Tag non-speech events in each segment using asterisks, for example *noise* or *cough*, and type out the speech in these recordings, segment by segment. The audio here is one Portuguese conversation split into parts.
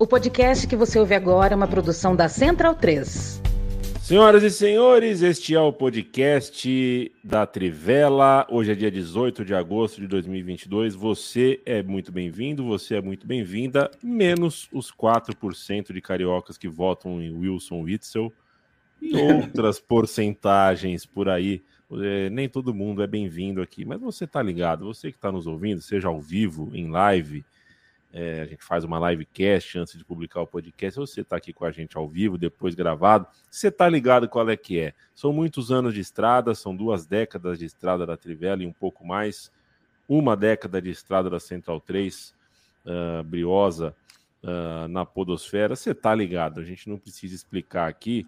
O podcast que você ouve agora é uma produção da Central 3. Senhoras e senhores, este é o podcast da Trivela. Hoje é dia 18 de agosto de 2022. Você é muito bem-vindo, você é muito bem-vinda, menos os 4% de cariocas que votam em Wilson Witzel e *laughs* outras porcentagens por aí. É, nem todo mundo é bem-vindo aqui, mas você tá ligado, você que está nos ouvindo, seja ao vivo, em live, é, a gente faz uma livecast antes de publicar o podcast. Você está aqui com a gente ao vivo, depois gravado. Você está ligado qual é que é? São muitos anos de estrada, são duas décadas de estrada da Trivela e um pouco mais. Uma década de estrada da Central 3, uh, ah, briosa uh, na Podosfera. Você está ligado? A gente não precisa explicar aqui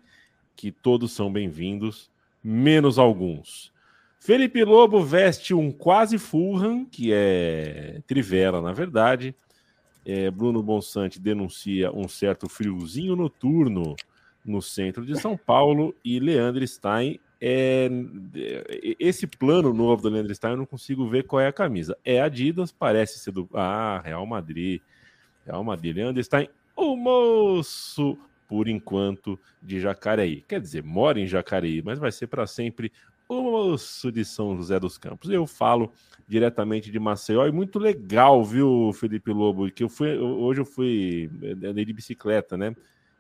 que todos são bem-vindos, menos alguns. Felipe Lobo veste um quase Fulham, que é Trivela, na verdade é, Bruno Bonsante denuncia um certo friozinho noturno no centro de São Paulo e Leandro Stein é, é, esse plano novo do Leandro Stein eu não consigo ver qual é a camisa. É Adidas, parece ser do ah, Real Madrid. Real Madrid, Leandro Stein, o moço por enquanto de Jacareí. Quer dizer, mora em Jacareí, mas vai ser para sempre o moço de São José dos Campos. Eu falo diretamente de Maceió e muito legal, viu, Felipe Lobo? Que eu fui hoje eu fui andei de bicicleta, né?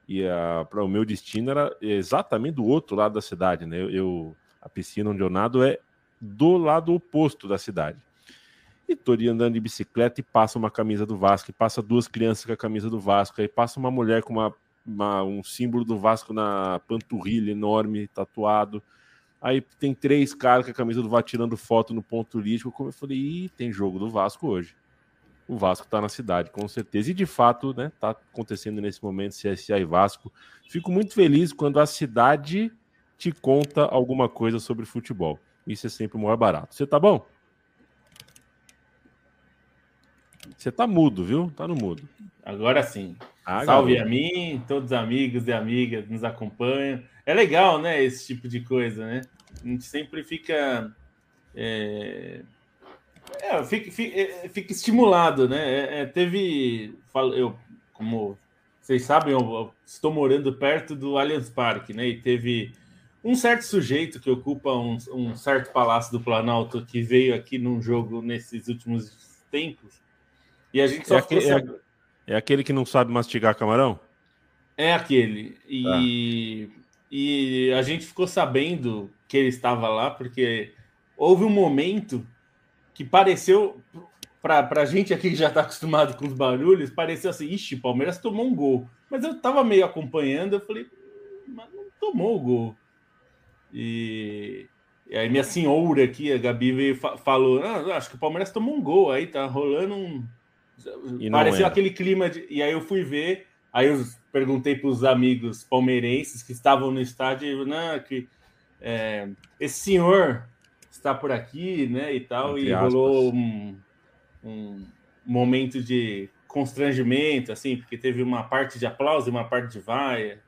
E para o meu destino era exatamente do outro lado da cidade, né? Eu, eu, a piscina onde eu nado é do lado oposto da cidade. E tô ali andando de bicicleta e passa uma camisa do Vasco, passa duas crianças com a camisa do Vasco, aí passa uma mulher com uma, uma um símbolo do Vasco na panturrilha enorme, tatuado. Aí tem três caras com a camisa do Vasco tirando foto no ponto turístico. Como eu falei, Ih, tem jogo do Vasco hoje. O Vasco tá na cidade, com certeza. E de fato, né, tá acontecendo nesse momento CSA e Vasco. Fico muito feliz quando a cidade te conta alguma coisa sobre futebol. Isso é sempre o maior barato. Você tá bom? Você tá mudo, viu? Tá no mudo. Agora sim. Ah, Salve a mim, todos os amigos e amigas que nos acompanham. É legal, né? Esse tipo de coisa, né? A gente sempre fica. É, é, fica, fica, é, fica, estimulado, né? É, é, teve. Eu, como vocês sabem, eu estou morando perto do Allianz Parque, né? E teve um certo sujeito que ocupa um, um certo palácio do Planalto que veio aqui num jogo nesses últimos tempos. E a gente só é, aquele, é, é aquele que não sabe mastigar camarão? É aquele. E. Ah. E a gente ficou sabendo que ele estava lá porque houve um momento que pareceu para a gente aqui que já está acostumado com os barulhos, pareceu assim, ixi, Palmeiras tomou um gol. Mas eu estava meio acompanhando, eu falei, mas não tomou o gol. E, e aí minha senhora aqui, a Gabi, veio falou, ah, acho que o Palmeiras tomou um gol, aí tá rolando um... Pareceu aquele clima de... E aí eu fui ver, aí eu perguntei para os amigos palmeirenses que estavam no estádio, né, que é, esse senhor está por aqui, né, e tal, Entre e aspas. rolou um, um, momento de constrangimento, assim, porque teve uma parte de aplauso e uma parte de vaia.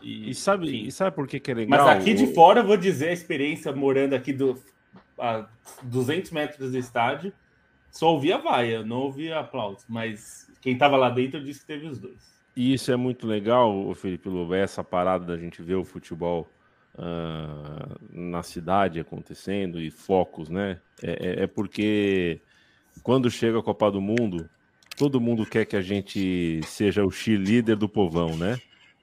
E, e sabe, e sabe por que, que é legal? Mas aqui de fora, eu vou dizer a experiência morando aqui do, a 200 metros do estádio, só ouvia vaia, não ouvia aplauso, mas quem estava lá dentro disse que teve os dois. E isso é muito legal, Felipe Lobo, essa parada da gente ver o futebol uh, na cidade acontecendo e focos, né? É, é, é, porque quando chega a Copa do Mundo, todo mundo quer que a gente seja o cheerleader do povão, né?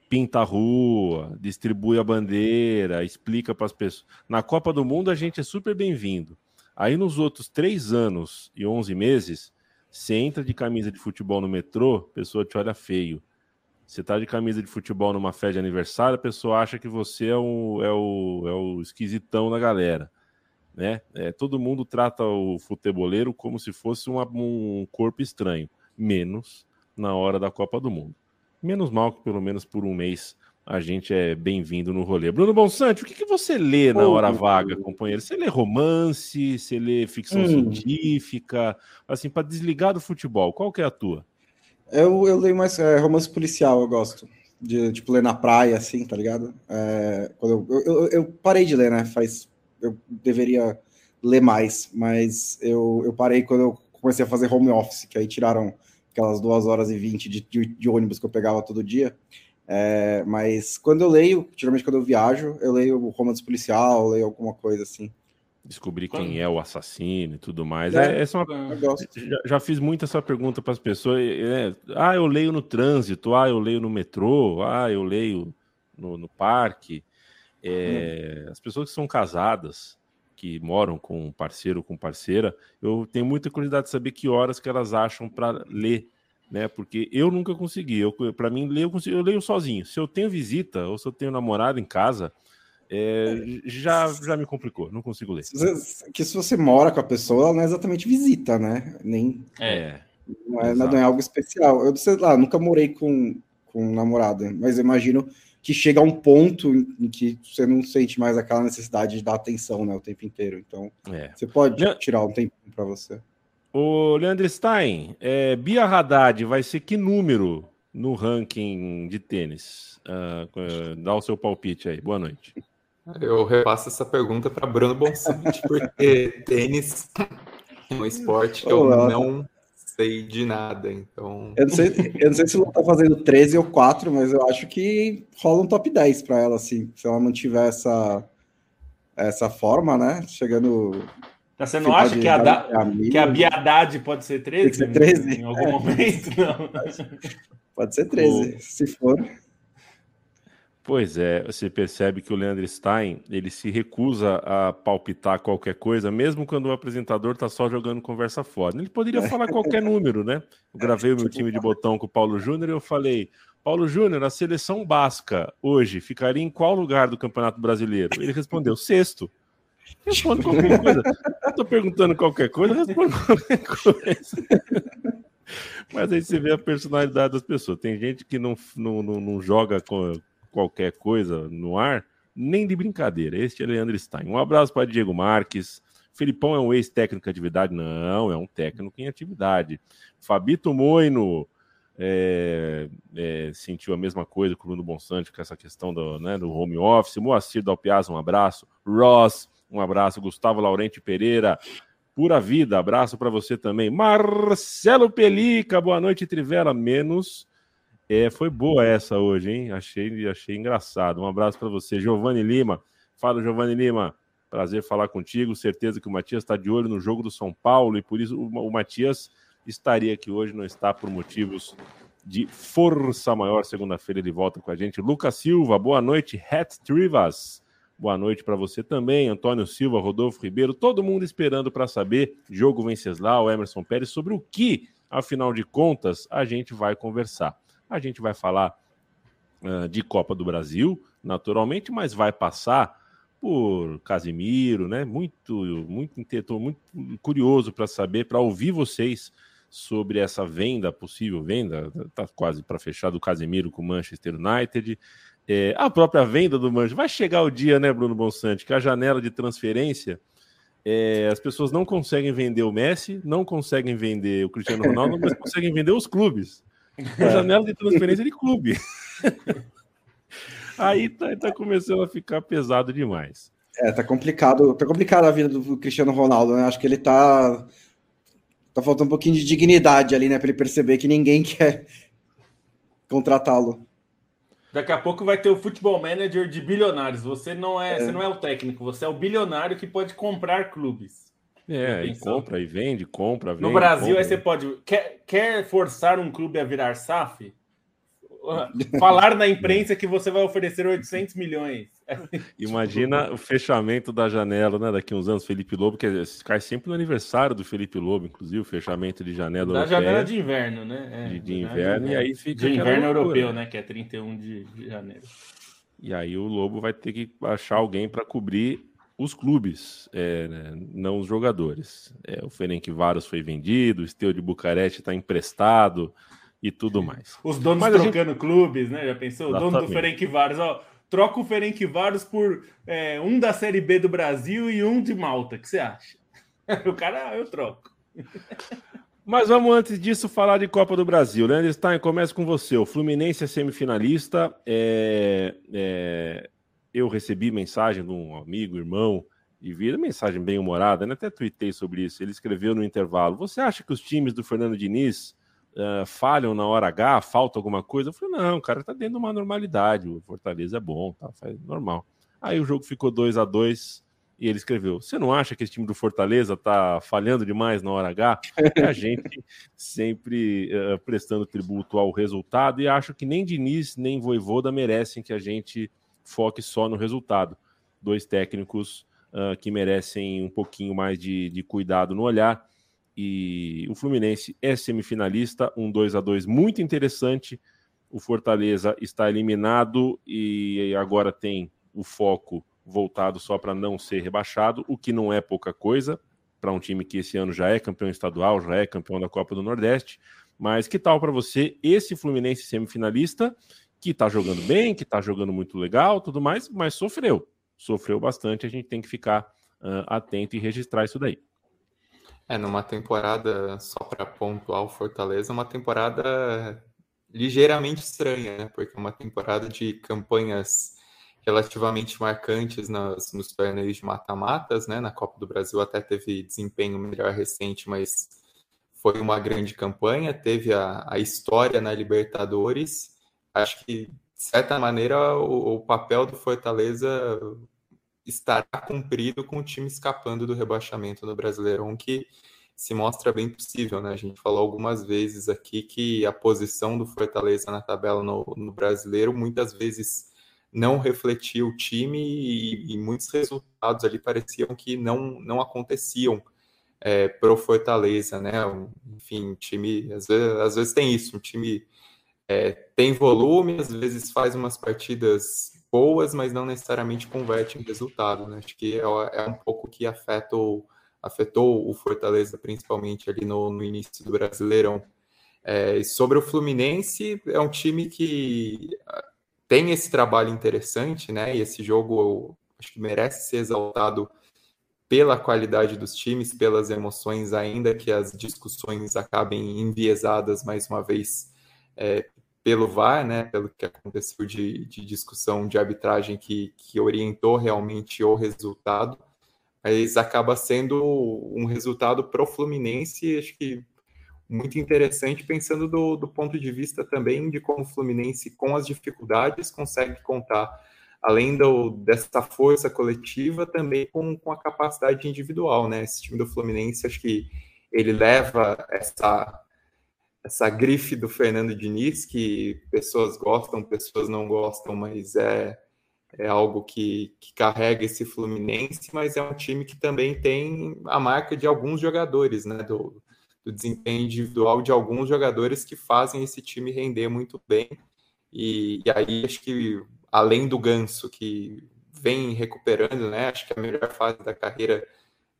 Pinta a rua, distribui a bandeira, explica para as pessoas. Na Copa do Mundo a gente é super bem-vindo. Aí nos outros três anos e onze meses, você entra de camisa de futebol no metrô, pessoa te olha feio. Você tá de camisa de futebol numa festa de aniversário, a pessoa acha que você é o, é o, é o esquisitão da galera. Né? É, todo mundo trata o futeboleiro como se fosse uma, um corpo estranho, menos na hora da Copa do Mundo. Menos mal que pelo menos por um mês a gente é bem-vindo no rolê. Bruno Bonsante, o que, que você lê na hora vaga, companheiro? Você lê romance, você lê ficção hum. científica, assim, para desligar do futebol, qual que é a tua? Eu, eu leio mais é, romance policial, eu gosto. De, tipo, ler na praia, assim, tá ligado? É, quando eu, eu, eu, parei de ler, né? Faz. Eu deveria ler mais, mas eu, eu parei quando eu comecei a fazer home office, que aí tiraram aquelas duas horas e vinte de, de, de, ônibus que eu pegava todo dia. É, mas quando eu leio, geralmente quando eu viajo, eu leio romance policial, leio alguma coisa assim. Descobrir quem é o assassino e tudo mais. É, é essa é uma... já, já, fiz muito essa pergunta para as pessoas. É, ah, eu leio no trânsito, ah, eu leio no metrô, ah, eu leio no, no parque. É, hum. As pessoas que são casadas, que moram com um parceiro ou com parceira, eu tenho muita curiosidade de saber que horas que elas acham para ler, né? Porque eu nunca consegui. Eu, para mim, ler, eu, consigo, eu leio sozinho. Se eu tenho visita ou se eu tenho namorado em casa, é, já, já me complicou, não consigo ler. Que se você mora com a pessoa, não é exatamente visita, né? Nem. É. Não é, não é algo especial. Eu sei lá, nunca morei com, com um namorado, mas imagino que chega a um ponto em que você não sente mais aquela necessidade de dar atenção né, o tempo inteiro. Então, é. você pode Le... tirar um tempo para você. O Leandro Stein, é, Bia Haddad vai ser que número no ranking de tênis? Uh, dá o seu palpite aí. Boa noite. Eu repasso essa pergunta para Bruno Bonsante, porque *laughs* tênis é um esporte que eu não sei de nada, então. Eu não sei, eu não sei se ela tá fazendo 13 ou 4, mas eu acho que rola um top 10 para ela, assim, se ela mantiver essa, essa forma, né? Chegando. Tá, você não acha que a, da, que a Biadade pode ser 13? Tem que ser 13? Em algum é. momento? Não. *laughs* Pode ser 13, o... se for. Pois é, você percebe que o Leandro Stein ele se recusa a palpitar qualquer coisa, mesmo quando o apresentador está só jogando conversa fora. Ele poderia falar qualquer número, né? Eu gravei o meu time de botão com o Paulo Júnior e eu falei: Paulo Júnior, a seleção basca hoje ficaria em qual lugar do Campeonato Brasileiro? Ele respondeu: sexto. Responde qualquer coisa. Estou perguntando qualquer coisa, responde qualquer coisa. Mas aí você vê a personalidade das pessoas. Tem gente que não, não, não, não joga com, qualquer coisa no ar, nem de brincadeira. Este é Leandro Stein. Um abraço para Diego Marques. Felipão é um ex-técnico em atividade? Não, é um técnico em atividade. Fabito Moino é, é, sentiu a mesma coisa com o Bruno Bonsante com essa questão do, né, do home office. Moacir Dalpiaz, um abraço. Ross, um abraço. Gustavo Laurente Pereira, pura vida, abraço para você também. Marcelo Pelica, boa noite, Trivela. Menos é, foi boa essa hoje, hein? Achei, achei engraçado. Um abraço para você, Giovanni Lima. Fala, Giovanni Lima. Prazer falar contigo. Certeza que o Matias está de olho no jogo do São Paulo e por isso o, Matias estaria aqui hoje, não está por motivos de força maior. Segunda-feira ele volta com a gente. Lucas Silva, boa noite. Hat Trivas, boa noite para você também. Antônio Silva, Rodolfo Ribeiro, todo mundo esperando para saber, jogo Venceslau, Emerson Pérez, sobre o que, afinal de contas, a gente vai conversar. A gente vai falar uh, de Copa do Brasil, naturalmente, mas vai passar por Casimiro, né? Muito, muito, estou muito curioso para saber, para ouvir vocês sobre essa venda, possível venda, tá quase para fechar do Casemiro com o Manchester United. É, a própria venda do Manchester. Vai chegar o dia, né, Bruno Bonsante, que a janela de transferência é, as pessoas não conseguem vender o Messi, não conseguem vender o Cristiano Ronaldo, mas conseguem vender os clubes. É. janela de transferência de clube. *laughs* Aí tá, tá, começando a ficar pesado demais. É, tá complicado, tá complicado a vida do Cristiano Ronaldo, né? Acho que ele tá tá faltando um pouquinho de dignidade ali, né, para ele perceber que ninguém *laughs* quer contratá-lo. Daqui a pouco vai ter o futebol manager de bilionários. Você não é, é, você não é o técnico, você é o bilionário que pode comprar clubes. É, e compra e vende, compra, vende. No Brasil, compra. aí você pode. Quer, quer forçar um clube a virar SAF? Falar na imprensa que você vai oferecer 800 milhões. *laughs* Imagina o fechamento da janela, né? Daqui uns anos, Felipe Lobo, que cai sempre no aniversário do Felipe Lobo, inclusive, o fechamento de janela. Da europeia, janela de inverno, né? É, de, de inverno, de e aí fica. De inverno europeu, né? Que é 31 de, de janeiro. E aí o Lobo vai ter que achar alguém para cobrir os clubes, é, né, não os jogadores. É, o Ferencváros foi vendido, o Esteu de Bucareste está emprestado e tudo mais. Os donos Mas trocando gente... clubes, né? Já pensou? Exatamente. O dono do Ferencváros, ó, troca o Ferencváros por é, um da Série B do Brasil e um de Malta. O que você acha? *laughs* o cara, eu troco. Mas vamos antes disso falar de Copa do Brasil. Leandro Stein, começa com você. O Fluminense é semifinalista. É, é, eu recebi mensagem de um amigo, irmão, de vida, mensagem bem humorada, né? até tuitei sobre isso. Ele escreveu no intervalo: Você acha que os times do Fernando Diniz uh, falham na hora H, falta alguma coisa. Eu falei, não, cara tá dentro de uma normalidade, o Fortaleza é bom, tá, faz normal. Aí o jogo ficou 2 a 2 e ele escreveu: Você não acha que esse time do Fortaleza tá falhando demais na hora H? E a gente *laughs* sempre uh, prestando tributo ao resultado, e acho que nem Diniz nem Voivoda merecem que a gente foque só no resultado. Dois técnicos uh, que merecem um pouquinho mais de, de cuidado no olhar. E o Fluminense é semifinalista, um 2 a 2 muito interessante. O Fortaleza está eliminado e agora tem o foco voltado só para não ser rebaixado, o que não é pouca coisa para um time que esse ano já é campeão estadual, já é campeão da Copa do Nordeste. Mas que tal para você esse Fluminense semifinalista que está jogando bem, que está jogando muito legal, tudo mais, mas sofreu, sofreu bastante. A gente tem que ficar uh, atento e registrar isso daí. É, numa temporada, só para pontuar o Fortaleza, uma temporada ligeiramente estranha, né? Porque é uma temporada de campanhas relativamente marcantes nas, nos torneios de mata-matas, né? Na Copa do Brasil até teve desempenho melhor recente, mas foi uma grande campanha. Teve a, a história na Libertadores. Acho que, de certa maneira, o, o papel do Fortaleza estará cumprido com o time escapando do rebaixamento no Brasileirão, que se mostra bem possível, né? A gente falou algumas vezes aqui que a posição do Fortaleza na tabela no, no Brasileiro muitas vezes não refletia o time e, e, muitos resultados ali pareciam que não, não aconteciam é, pro Fortaleza, né? Enfim, time às vezes, às vezes tem isso, um time é, tem volume, às vezes faz umas partidas boas, mas não necessariamente converte em resultado, né? Acho que é, é um pouco que afeta o, afetou o Fortaleza, principalmente ali no, no início do Brasileirão. É, sobre o Fluminense, é um time que tem esse trabalho interessante, né? E esse jogo acho que merece ser exaltado pela qualidade dos times, pelas emoções, ainda que as discussões acabem enviesadas mais uma vez é, pelo VAR, né? Pelo que aconteceu de, de discussão de arbitragem que, que orientou realmente o resultado, mas acaba sendo um resultado pro Fluminense, acho que muito interessante, pensando do, do ponto de vista também de como o Fluminense, com as dificuldades, consegue contar, além do, dessa força coletiva, também com, com a capacidade individual, né? Esse time do Fluminense, acho que ele leva essa, essa grife do Fernando Diniz, que pessoas gostam, pessoas não gostam, mas é, é algo que, que carrega esse Fluminense, mas é um time que também tem a marca de alguns jogadores, né? Do, do desempenho individual de alguns jogadores que fazem esse time render muito bem. E, e aí acho que além do Ganso, que vem recuperando, né? Acho que a melhor fase da carreira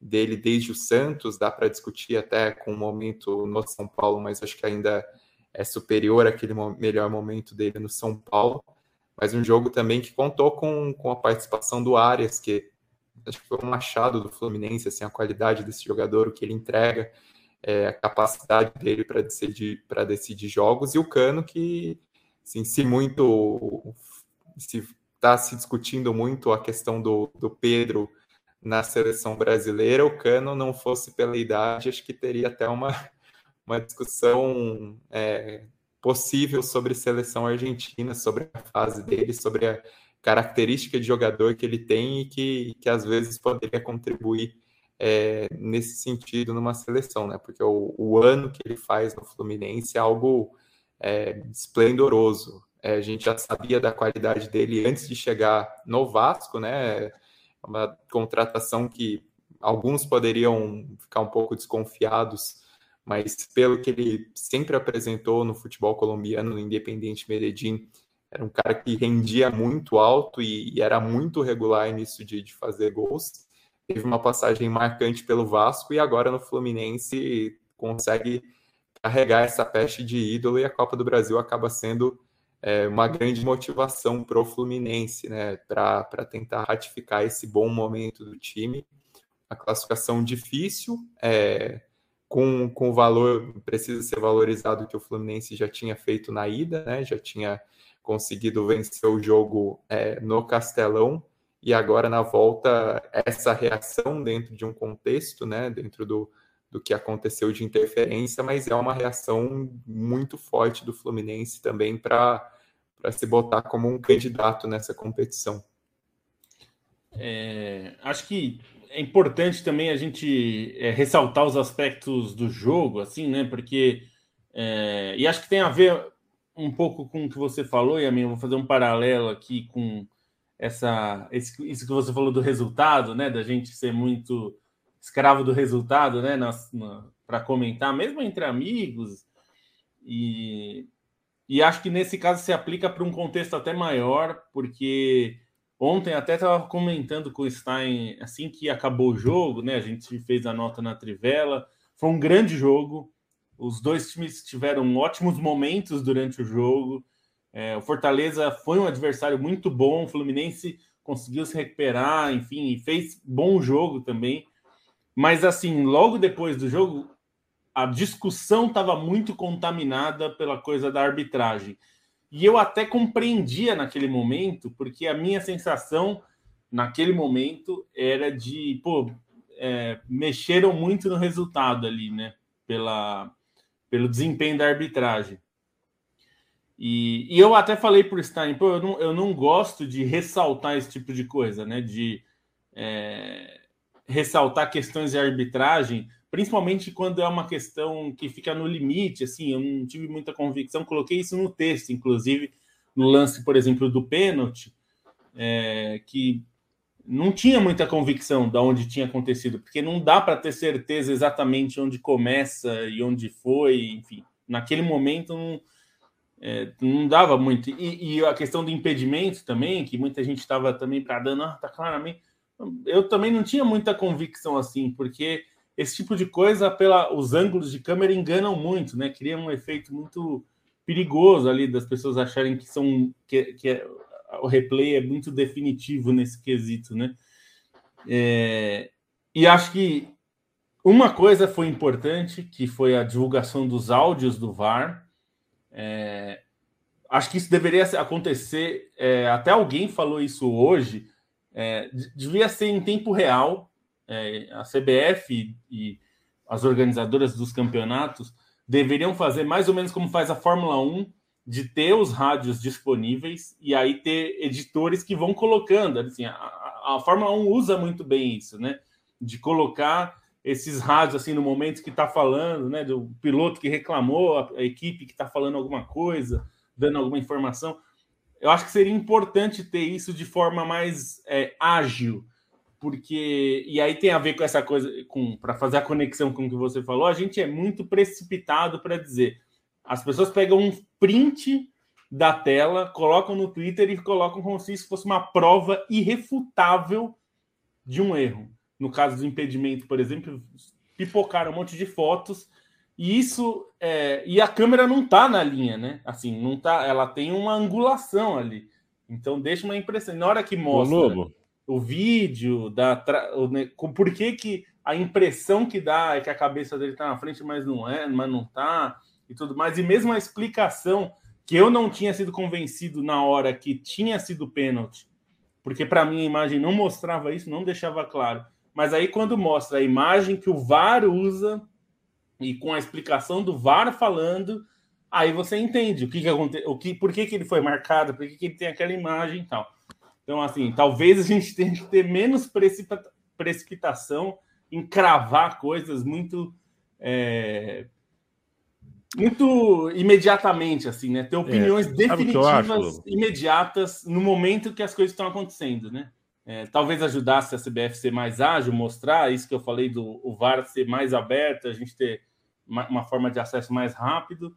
dele desde o Santos, dá para discutir até com o momento no São Paulo, mas acho que ainda é superior àquele melhor momento dele no São Paulo. Mas um jogo também que contou com, com a participação do Arias, que acho que foi um machado do Fluminense, assim, a qualidade desse jogador, o que ele entrega é, a capacidade dele para decidir, decidir jogos, e o Cano, que assim, se muito se está se discutindo muito a questão do, do Pedro na seleção brasileira, o Cano não fosse pela idade, acho que teria até uma, *laughs* uma discussão é, possível sobre seleção argentina, sobre a fase dele, sobre a característica de jogador que ele tem e que, que às vezes poderia contribuir é, nesse sentido numa seleção, né? Porque o, o, ano que ele faz no Fluminense é algo é, esplendoroso. É, a gente já sabia da qualidade dele antes de chegar no Vasco, né? Uma contratação que alguns poderiam ficar um pouco desconfiados, mas pelo que ele sempre apresentou no futebol colombiano, no Independiente Medellín, era um cara que rendia muito alto e, e era muito regular nisso de, de fazer gols. Teve uma passagem marcante pelo Vasco e agora no Fluminense consegue carregar essa peste de ídolo e a Copa do Brasil acaba sendo é, uma grande motivação para o Fluminense, né, para tentar ratificar esse bom momento do time. A classificação difícil, é, com, com o valor, precisa ser valorizado que o Fluminense já tinha feito na ida, né, já tinha conseguido vencer o jogo é, no Castelão, e agora na volta essa reação dentro de um contexto, né, dentro do, do que aconteceu de interferência, mas é uma reação muito forte do Fluminense também para se botar como um candidato nessa competição. É, acho que é importante também a gente é, ressaltar os aspectos do jogo, assim, né? Porque é, e acho que tem a ver um pouco com o que você falou, e a mim vou fazer um paralelo aqui com essa esse, isso que você falou do resultado, né? Da gente ser muito escravo do resultado, né? Para comentar, mesmo entre amigos. E, e acho que nesse caso se aplica para um contexto até maior, porque ontem até estava comentando com o Stein assim que acabou o jogo, né? A gente fez a nota na Trivela. Foi um grande jogo. Os dois times tiveram ótimos momentos durante o jogo. É, o Fortaleza foi um adversário muito bom. O Fluminense conseguiu se recuperar, enfim, fez bom jogo também. Mas, assim, logo depois do jogo, a discussão estava muito contaminada pela coisa da arbitragem. E eu até compreendia naquele momento, porque a minha sensação naquele momento era de, pô, é, mexeram muito no resultado ali, né? Pela, pelo desempenho da arbitragem. E, e eu até falei para o Stein, pô, eu não, eu não gosto de ressaltar esse tipo de coisa, né? De. É, ressaltar questões de arbitragem, principalmente quando é uma questão que fica no limite, assim, eu não tive muita convicção, coloquei isso no texto, inclusive, no lance, por exemplo, do pênalti, é, que não tinha muita convicção de onde tinha acontecido, porque não dá para ter certeza exatamente onde começa e onde foi, enfim, naquele momento não, é, não dava muito. E, e, a questão do impedimento também, que muita gente estava também para dando, ah, tá claramente eu também não tinha muita convicção assim, porque esse tipo de coisa, pela, os ângulos de câmera enganam muito, né? Cria um efeito muito perigoso ali das pessoas acharem que são que, que é, o replay é muito definitivo nesse quesito, né? É, e acho que uma coisa foi importante, que foi a divulgação dos áudios do VAR. É, acho que isso deveria acontecer. É, até alguém falou isso hoje é, devia ser em tempo real. É, a CBF e as organizadoras dos campeonatos deveriam fazer mais ou menos como faz a Fórmula 1, de ter os rádios disponíveis e aí ter editores que vão colocando. Assim, a, a Fórmula 1 usa muito bem isso, né? De colocar esses rádios assim no momento que está falando, né? Do piloto que reclamou, a, a equipe que está falando alguma coisa, dando alguma informação eu acho que seria importante ter isso de forma mais é, ágil, porque e aí tem a ver com essa coisa, com para fazer a conexão com o que você falou, a gente é muito precipitado para dizer. As pessoas pegam um print da tela, colocam no Twitter e colocam como se isso fosse uma prova irrefutável de um erro. No caso do impedimento, por exemplo, pipocaram um monte de fotos e isso é, e a câmera não tá na linha, né? Assim, não tá, ela tem uma angulação ali. Então deixa uma impressão. Na hora que mostra o vídeo da né, por que, que a impressão que dá é que a cabeça dele tá na frente, mas não é, mas não tá e tudo mais. E mesmo a explicação que eu não tinha sido convencido na hora que tinha sido pênalti, porque para mim a imagem não mostrava isso, não deixava claro. Mas aí quando mostra a imagem que o VAR usa e com a explicação do VAR falando, aí você entende o que, que aconteceu, o que, por que, que ele foi marcado, por que, que ele tem aquela imagem e tal. Então, assim, talvez a gente *laughs* tenha que ter menos precipita precipitação em cravar coisas muito. É, muito imediatamente, assim, né? Ter opiniões é, definitivas, imediatas, no momento que as coisas estão acontecendo, né? É, talvez ajudasse a CBF ser mais ágil, mostrar isso que eu falei do o VAR ser mais aberto, a gente ter uma, forma de acesso mais rápido,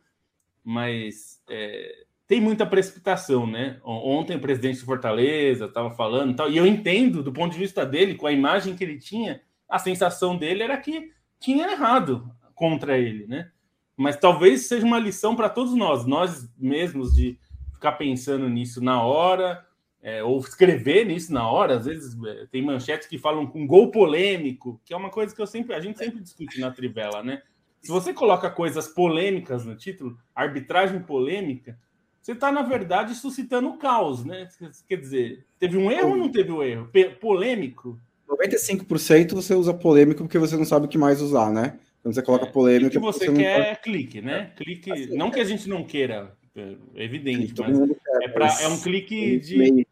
mas é, tem muita precipitação, né? Ontem o presidente de Fortaleza estava falando tal, e eu entendo, do ponto de vista dele, com a imagem que ele tinha, a sensação dele era que tinha errado contra ele, né? Mas talvez seja uma lição para todos nós, nós mesmos, de ficar pensando nisso na hora, é, ou escrever nisso na hora. Às vezes é, tem manchetes que falam com gol polêmico, que é uma coisa que eu sempre, a gente sempre discute na Trivela, né? Se você coloca coisas polêmicas no título, arbitragem polêmica, você está, na verdade, suscitando caos, né? Quer dizer, teve um erro ou não teve um erro? polêmico? 95% você usa polêmico porque você não sabe o que mais usar, né? Quando você coloca é, polêmica. O que você, você quer é clique, né? Clique. Assim, não que a gente não queira, é evidente, mas quer, é, pra, é um clique de.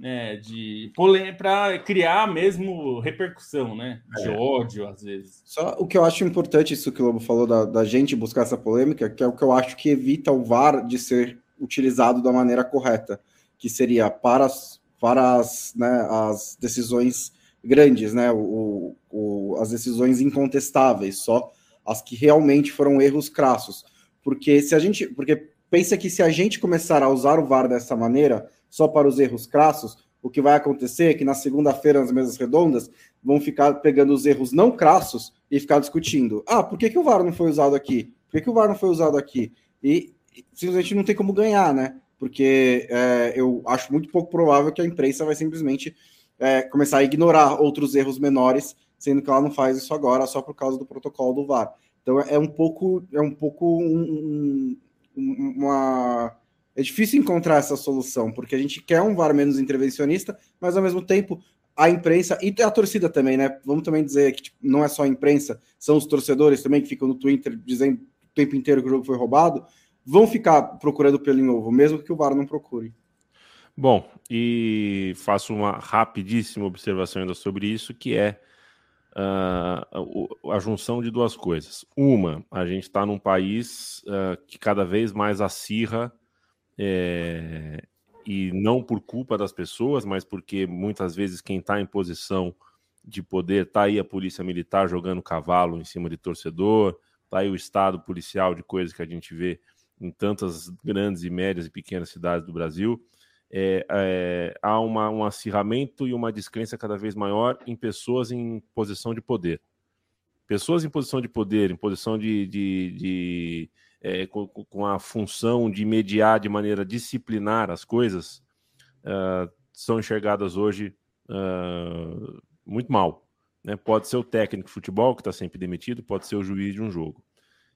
Né? De para criar mesmo repercussão, né? De é. ódio, às vezes. Só o que eu acho importante, isso que o Lobo falou, da, da gente buscar essa polêmica, que é o que eu acho que evita o VAR de ser utilizado da maneira correta, que seria para as, para as, né, as decisões grandes, né? O, o, as decisões incontestáveis, só as que realmente foram erros crassos. Porque se a gente. Porque pensa que se a gente começar a usar o VAR dessa maneira, só para os erros crassos, o que vai acontecer é que na segunda-feira, nas mesas redondas, vão ficar pegando os erros não crassos e ficar discutindo. Ah, por que, que o VAR não foi usado aqui? Por que, que o VAR não foi usado aqui? E simplesmente não tem como ganhar, né? Porque é, eu acho muito pouco provável que a imprensa vai simplesmente é, começar a ignorar outros erros menores, sendo que ela não faz isso agora só por causa do protocolo do VAR. Então é um pouco, é um pouco um, um, uma é difícil encontrar essa solução, porque a gente quer um VAR menos intervencionista, mas ao mesmo tempo a imprensa e a torcida também, né? Vamos também dizer que tipo, não é só a imprensa, são os torcedores também que ficam no Twitter dizendo o tempo inteiro que o jogo foi roubado, vão ficar procurando pelo novo, mesmo que o VAR não procure. Bom, e faço uma rapidíssima observação ainda sobre isso, que é uh, a junção de duas coisas. Uma, a gente está num país uh, que cada vez mais acirra, é, e não por culpa das pessoas, mas porque muitas vezes quem está em posição de poder, está aí a polícia militar jogando cavalo em cima de torcedor, está aí o estado policial de coisas que a gente vê em tantas grandes e médias e pequenas cidades do Brasil é, é, há uma, um acirramento e uma descrença cada vez maior em pessoas em posição de poder. Pessoas em posição de poder, em posição de. de, de é, com, com, a função de mediar de maneira disciplinar as coisas, uh, são enxergadas hoje uh, muito mal. Né? Pode ser o técnico de futebol, que está sempre demitido, pode ser o juiz de um jogo.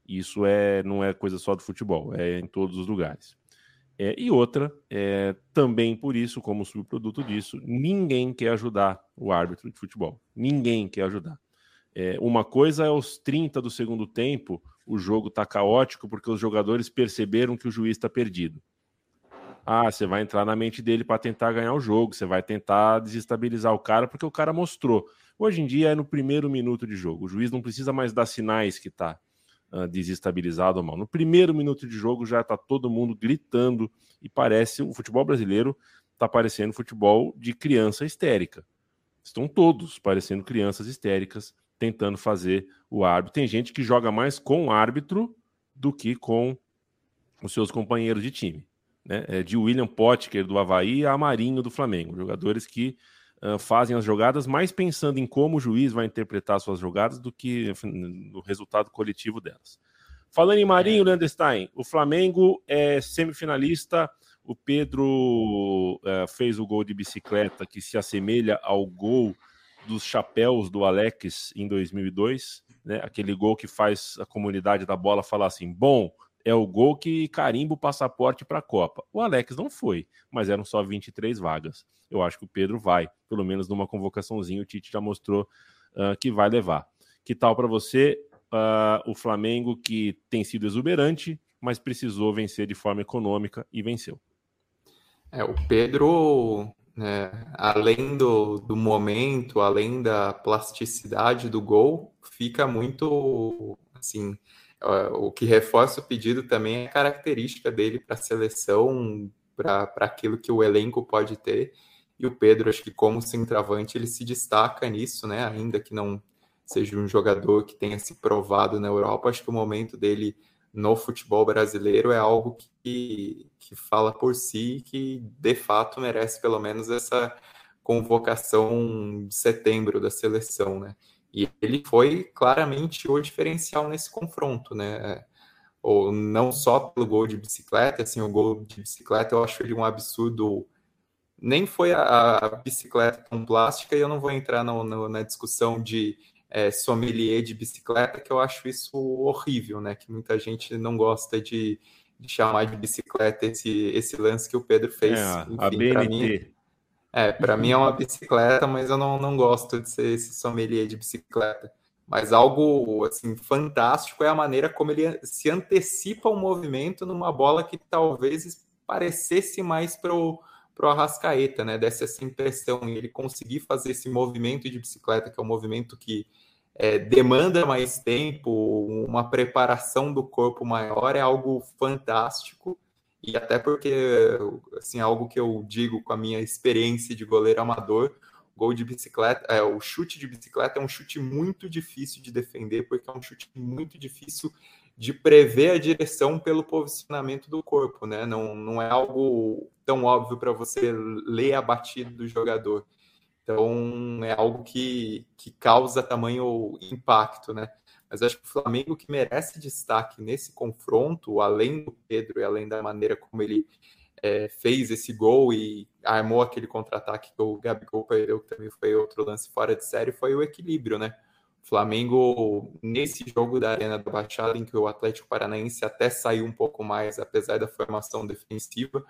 Isso é, não é coisa só do futebol, é em todos os lugares. É, e outra, é, também por isso, como subproduto disso, ninguém quer ajudar o árbitro de futebol. Ninguém quer ajudar. É, uma coisa é os 30 do segundo tempo, o jogo está caótico porque os jogadores perceberam que o juiz está perdido. Ah, você vai entrar na mente dele para tentar ganhar o jogo, você vai tentar desestabilizar o cara porque o cara mostrou. Hoje em dia é no primeiro minuto de jogo. O juiz não precisa mais dar sinais que está uh, desestabilizado ou mal. No primeiro minuto de jogo já está todo mundo gritando e parece o futebol brasileiro está parecendo futebol de criança histérica. Estão todos parecendo crianças histéricas tentando fazer o árbitro. Tem gente que joga mais com o árbitro do que com os seus companheiros de time. Né? É de William Potker do Havaí a Marinho do Flamengo, jogadores que fazem as jogadas mais pensando em como o juiz vai interpretar suas jogadas do que no resultado coletivo delas. Falando em Marinho, é. Landestein, o Flamengo é semifinalista. O Pedro uh, fez o gol de bicicleta que se assemelha ao gol dos chapéus do Alex em 2002, né? Aquele gol que faz a comunidade da bola falar assim: bom, é o gol que carimba o passaporte para a Copa. O Alex não foi, mas eram só 23 vagas. Eu acho que o Pedro vai, pelo menos numa convocaçãozinha, o Tite já mostrou uh, que vai levar. Que tal para você uh, o Flamengo que tem sido exuberante, mas precisou vencer de forma econômica e venceu? É, o Pedro, né, além do, do momento, além da plasticidade do gol, fica muito assim o que reforça o pedido também é a característica dele para a seleção, para aquilo que o elenco pode ter. E o Pedro, acho que como centroavante, ele se destaca nisso, né? Ainda que não seja um jogador que tenha se provado na Europa, acho que o momento dele no futebol brasileiro é algo que, que fala por si, que de fato merece pelo menos essa convocação de setembro da seleção, né? E ele foi claramente o diferencial nesse confronto, né? Ou não só pelo gol de bicicleta, assim, o gol de bicicleta eu acho ele um absurdo. Nem foi a, a bicicleta com plástica, e eu não vou entrar no, no, na discussão de é, sommelier de bicicleta, que eu acho isso horrível, né? Que muita gente não gosta de, de chamar de bicicleta esse, esse lance que o Pedro fez. É, Enfim, a BNT. Mim, é, para mim é uma bicicleta, mas eu não, não gosto de ser esse sommelier de bicicleta. Mas algo assim fantástico é a maneira como ele se antecipa o movimento numa bola que talvez parecesse mais para o Arrascaeta, né? Desse essa impressão e ele conseguir fazer esse movimento de bicicleta, que é um movimento que é, demanda mais tempo, uma preparação do corpo maior, é algo fantástico. E até porque, assim, algo que eu digo com a minha experiência de goleiro amador, gol de bicicleta, é, o chute de bicicleta é um chute muito difícil de defender, porque é um chute muito difícil de prever a direção pelo posicionamento do corpo, né? Não, não é algo tão óbvio para você ler a batida do jogador. Então, é algo que, que causa tamanho impacto, né? Mas acho que o Flamengo que merece destaque nesse confronto, além do Pedro e além da maneira como ele é, fez esse gol e armou aquele contra-ataque que o Gabigol perdeu, que também foi outro lance fora de série, foi o equilíbrio, né? O Flamengo, nesse jogo da Arena da Baixada, em que o Atlético Paranaense até saiu um pouco mais, apesar da formação defensiva,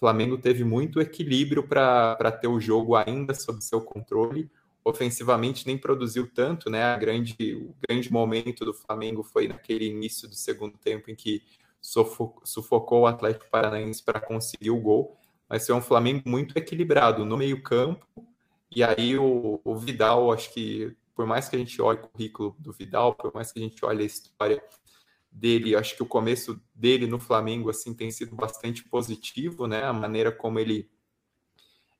Flamengo teve muito equilíbrio para ter o jogo ainda sob seu controle. Ofensivamente nem produziu tanto, né? A grande, o grande momento do Flamengo foi naquele início do segundo tempo em que sufocou o Atlético Paranaense para conseguir o gol. Mas foi um Flamengo muito equilibrado no meio-campo. E aí o, o Vidal, acho que por mais que a gente olhe o currículo do Vidal, por mais que a gente olhe a história dele, acho que o começo dele no Flamengo assim tem sido bastante positivo, né? A maneira como ele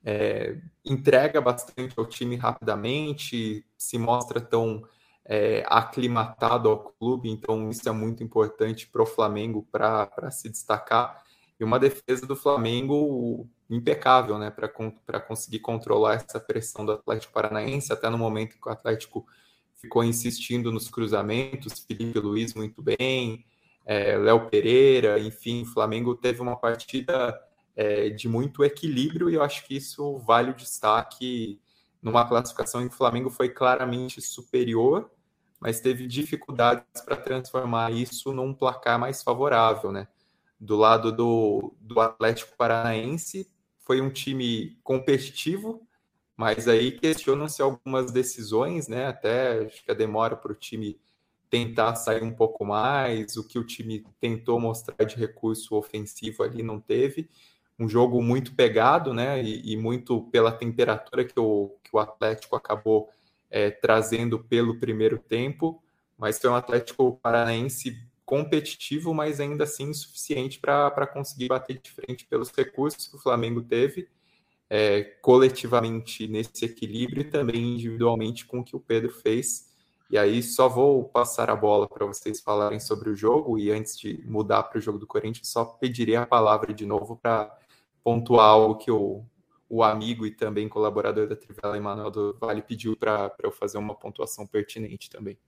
é, entrega bastante ao time rapidamente, se mostra tão é, aclimatado ao clube, então isso é muito importante para o Flamengo para se destacar. E uma defesa do Flamengo impecável, né, para conseguir controlar essa pressão do Atlético Paranaense, até no momento que o Atlético ficou insistindo nos cruzamentos, Felipe Luiz muito bem, é, Léo Pereira, enfim, o Flamengo teve uma partida é, de muito equilíbrio e eu acho que isso vale o destaque numa classificação em que o Flamengo foi claramente superior, mas teve dificuldades para transformar isso num placar mais favorável, né? Do lado do, do Atlético Paranaense, foi um time competitivo, mas aí questionam-se algumas decisões, né? Até acho que a demora para o time tentar sair um pouco mais, o que o time tentou mostrar de recurso ofensivo ali não teve. Um jogo muito pegado, né? E, e muito pela temperatura que o, que o Atlético acabou é, trazendo pelo primeiro tempo, mas foi um Atlético Paranaense competitivo, mas ainda assim insuficiente para conseguir bater de frente pelos recursos que o Flamengo teve é, coletivamente nesse equilíbrio e também individualmente com o que o Pedro fez. E aí só vou passar a bola para vocês falarem sobre o jogo e antes de mudar para o jogo do Corinthians, só pediria a palavra de novo para pontuar algo que o, o amigo e também colaborador da Trivela, Emanuel do Vale, pediu para eu fazer uma pontuação pertinente também.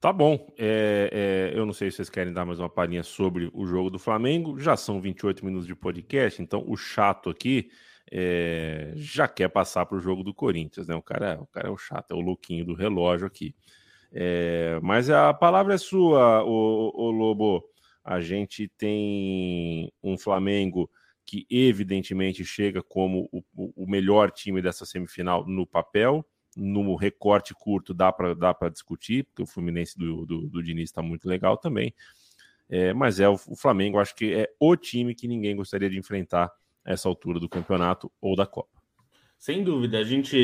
Tá bom. É, é, eu não sei se vocês querem dar mais uma palhinha sobre o jogo do Flamengo. Já são 28 minutos de podcast, então o chato aqui é, já quer passar para o jogo do Corinthians, né? O cara, o cara é o chato, é o louquinho do relógio aqui. É, mas a palavra é sua, o, o Lobo. A gente tem um Flamengo que evidentemente chega como o, o melhor time dessa semifinal no papel no recorte curto dá para dá discutir, porque o Fluminense do, do, do Diniz está muito legal também. É, mas é o, o, Flamengo, acho que é o time que ninguém gostaria de enfrentar essa altura do campeonato ou da Copa. Sem dúvida, a gente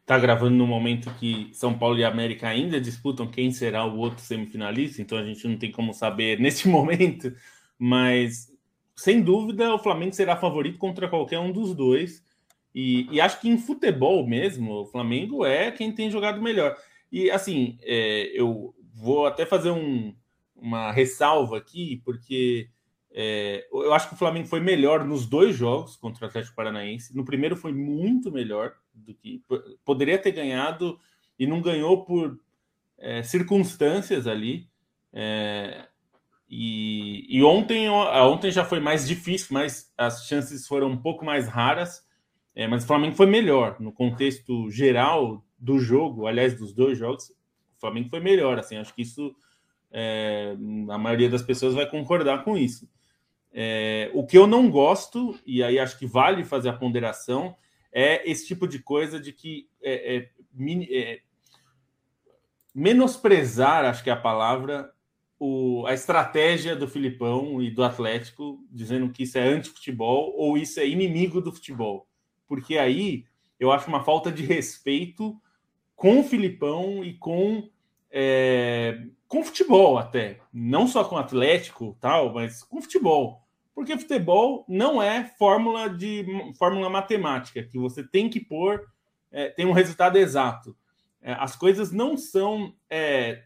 está gravando no momento que São Paulo e América ainda disputam quem será o outro semifinalista, então a gente não tem como saber *laughs* nesse momento, mas sem dúvida o Flamengo será favorito contra qualquer um dos dois. E, e, acho que em futebol mesmo, o Flamengo é quem tem jogado melhor. E assim, é, eu vou até fazer um, uma ressalva aqui, porque é, eu acho que o Flamengo foi melhor nos dois jogos contra o Atlético Paranaense. No primeiro foi muito melhor do que poderia ter ganhado e não ganhou por é, circunstâncias ali. É, e, e ontem, ontem já foi mais difícil, mas as chances foram um pouco mais raras. É, mas o Flamengo foi melhor no contexto geral do jogo, aliás, dos dois jogos. O Flamengo foi melhor, assim, acho que isso é, a maioria das pessoas vai concordar com isso. É, o que eu não gosto, e aí acho que vale fazer a ponderação, é esse tipo de coisa de que é, é, é menosprezar, acho que é a palavra, o, a estratégia do Filipão e do Atlético, dizendo que isso é anti-futebol ou isso é inimigo do futebol. Porque aí eu acho uma falta de respeito com o Filipão e com, é, com futebol até. Não só com Atlético, tal, mas com futebol. Porque futebol não é fórmula de fórmula matemática, que você tem que pôr, é, tem um resultado exato. É, as coisas não são é,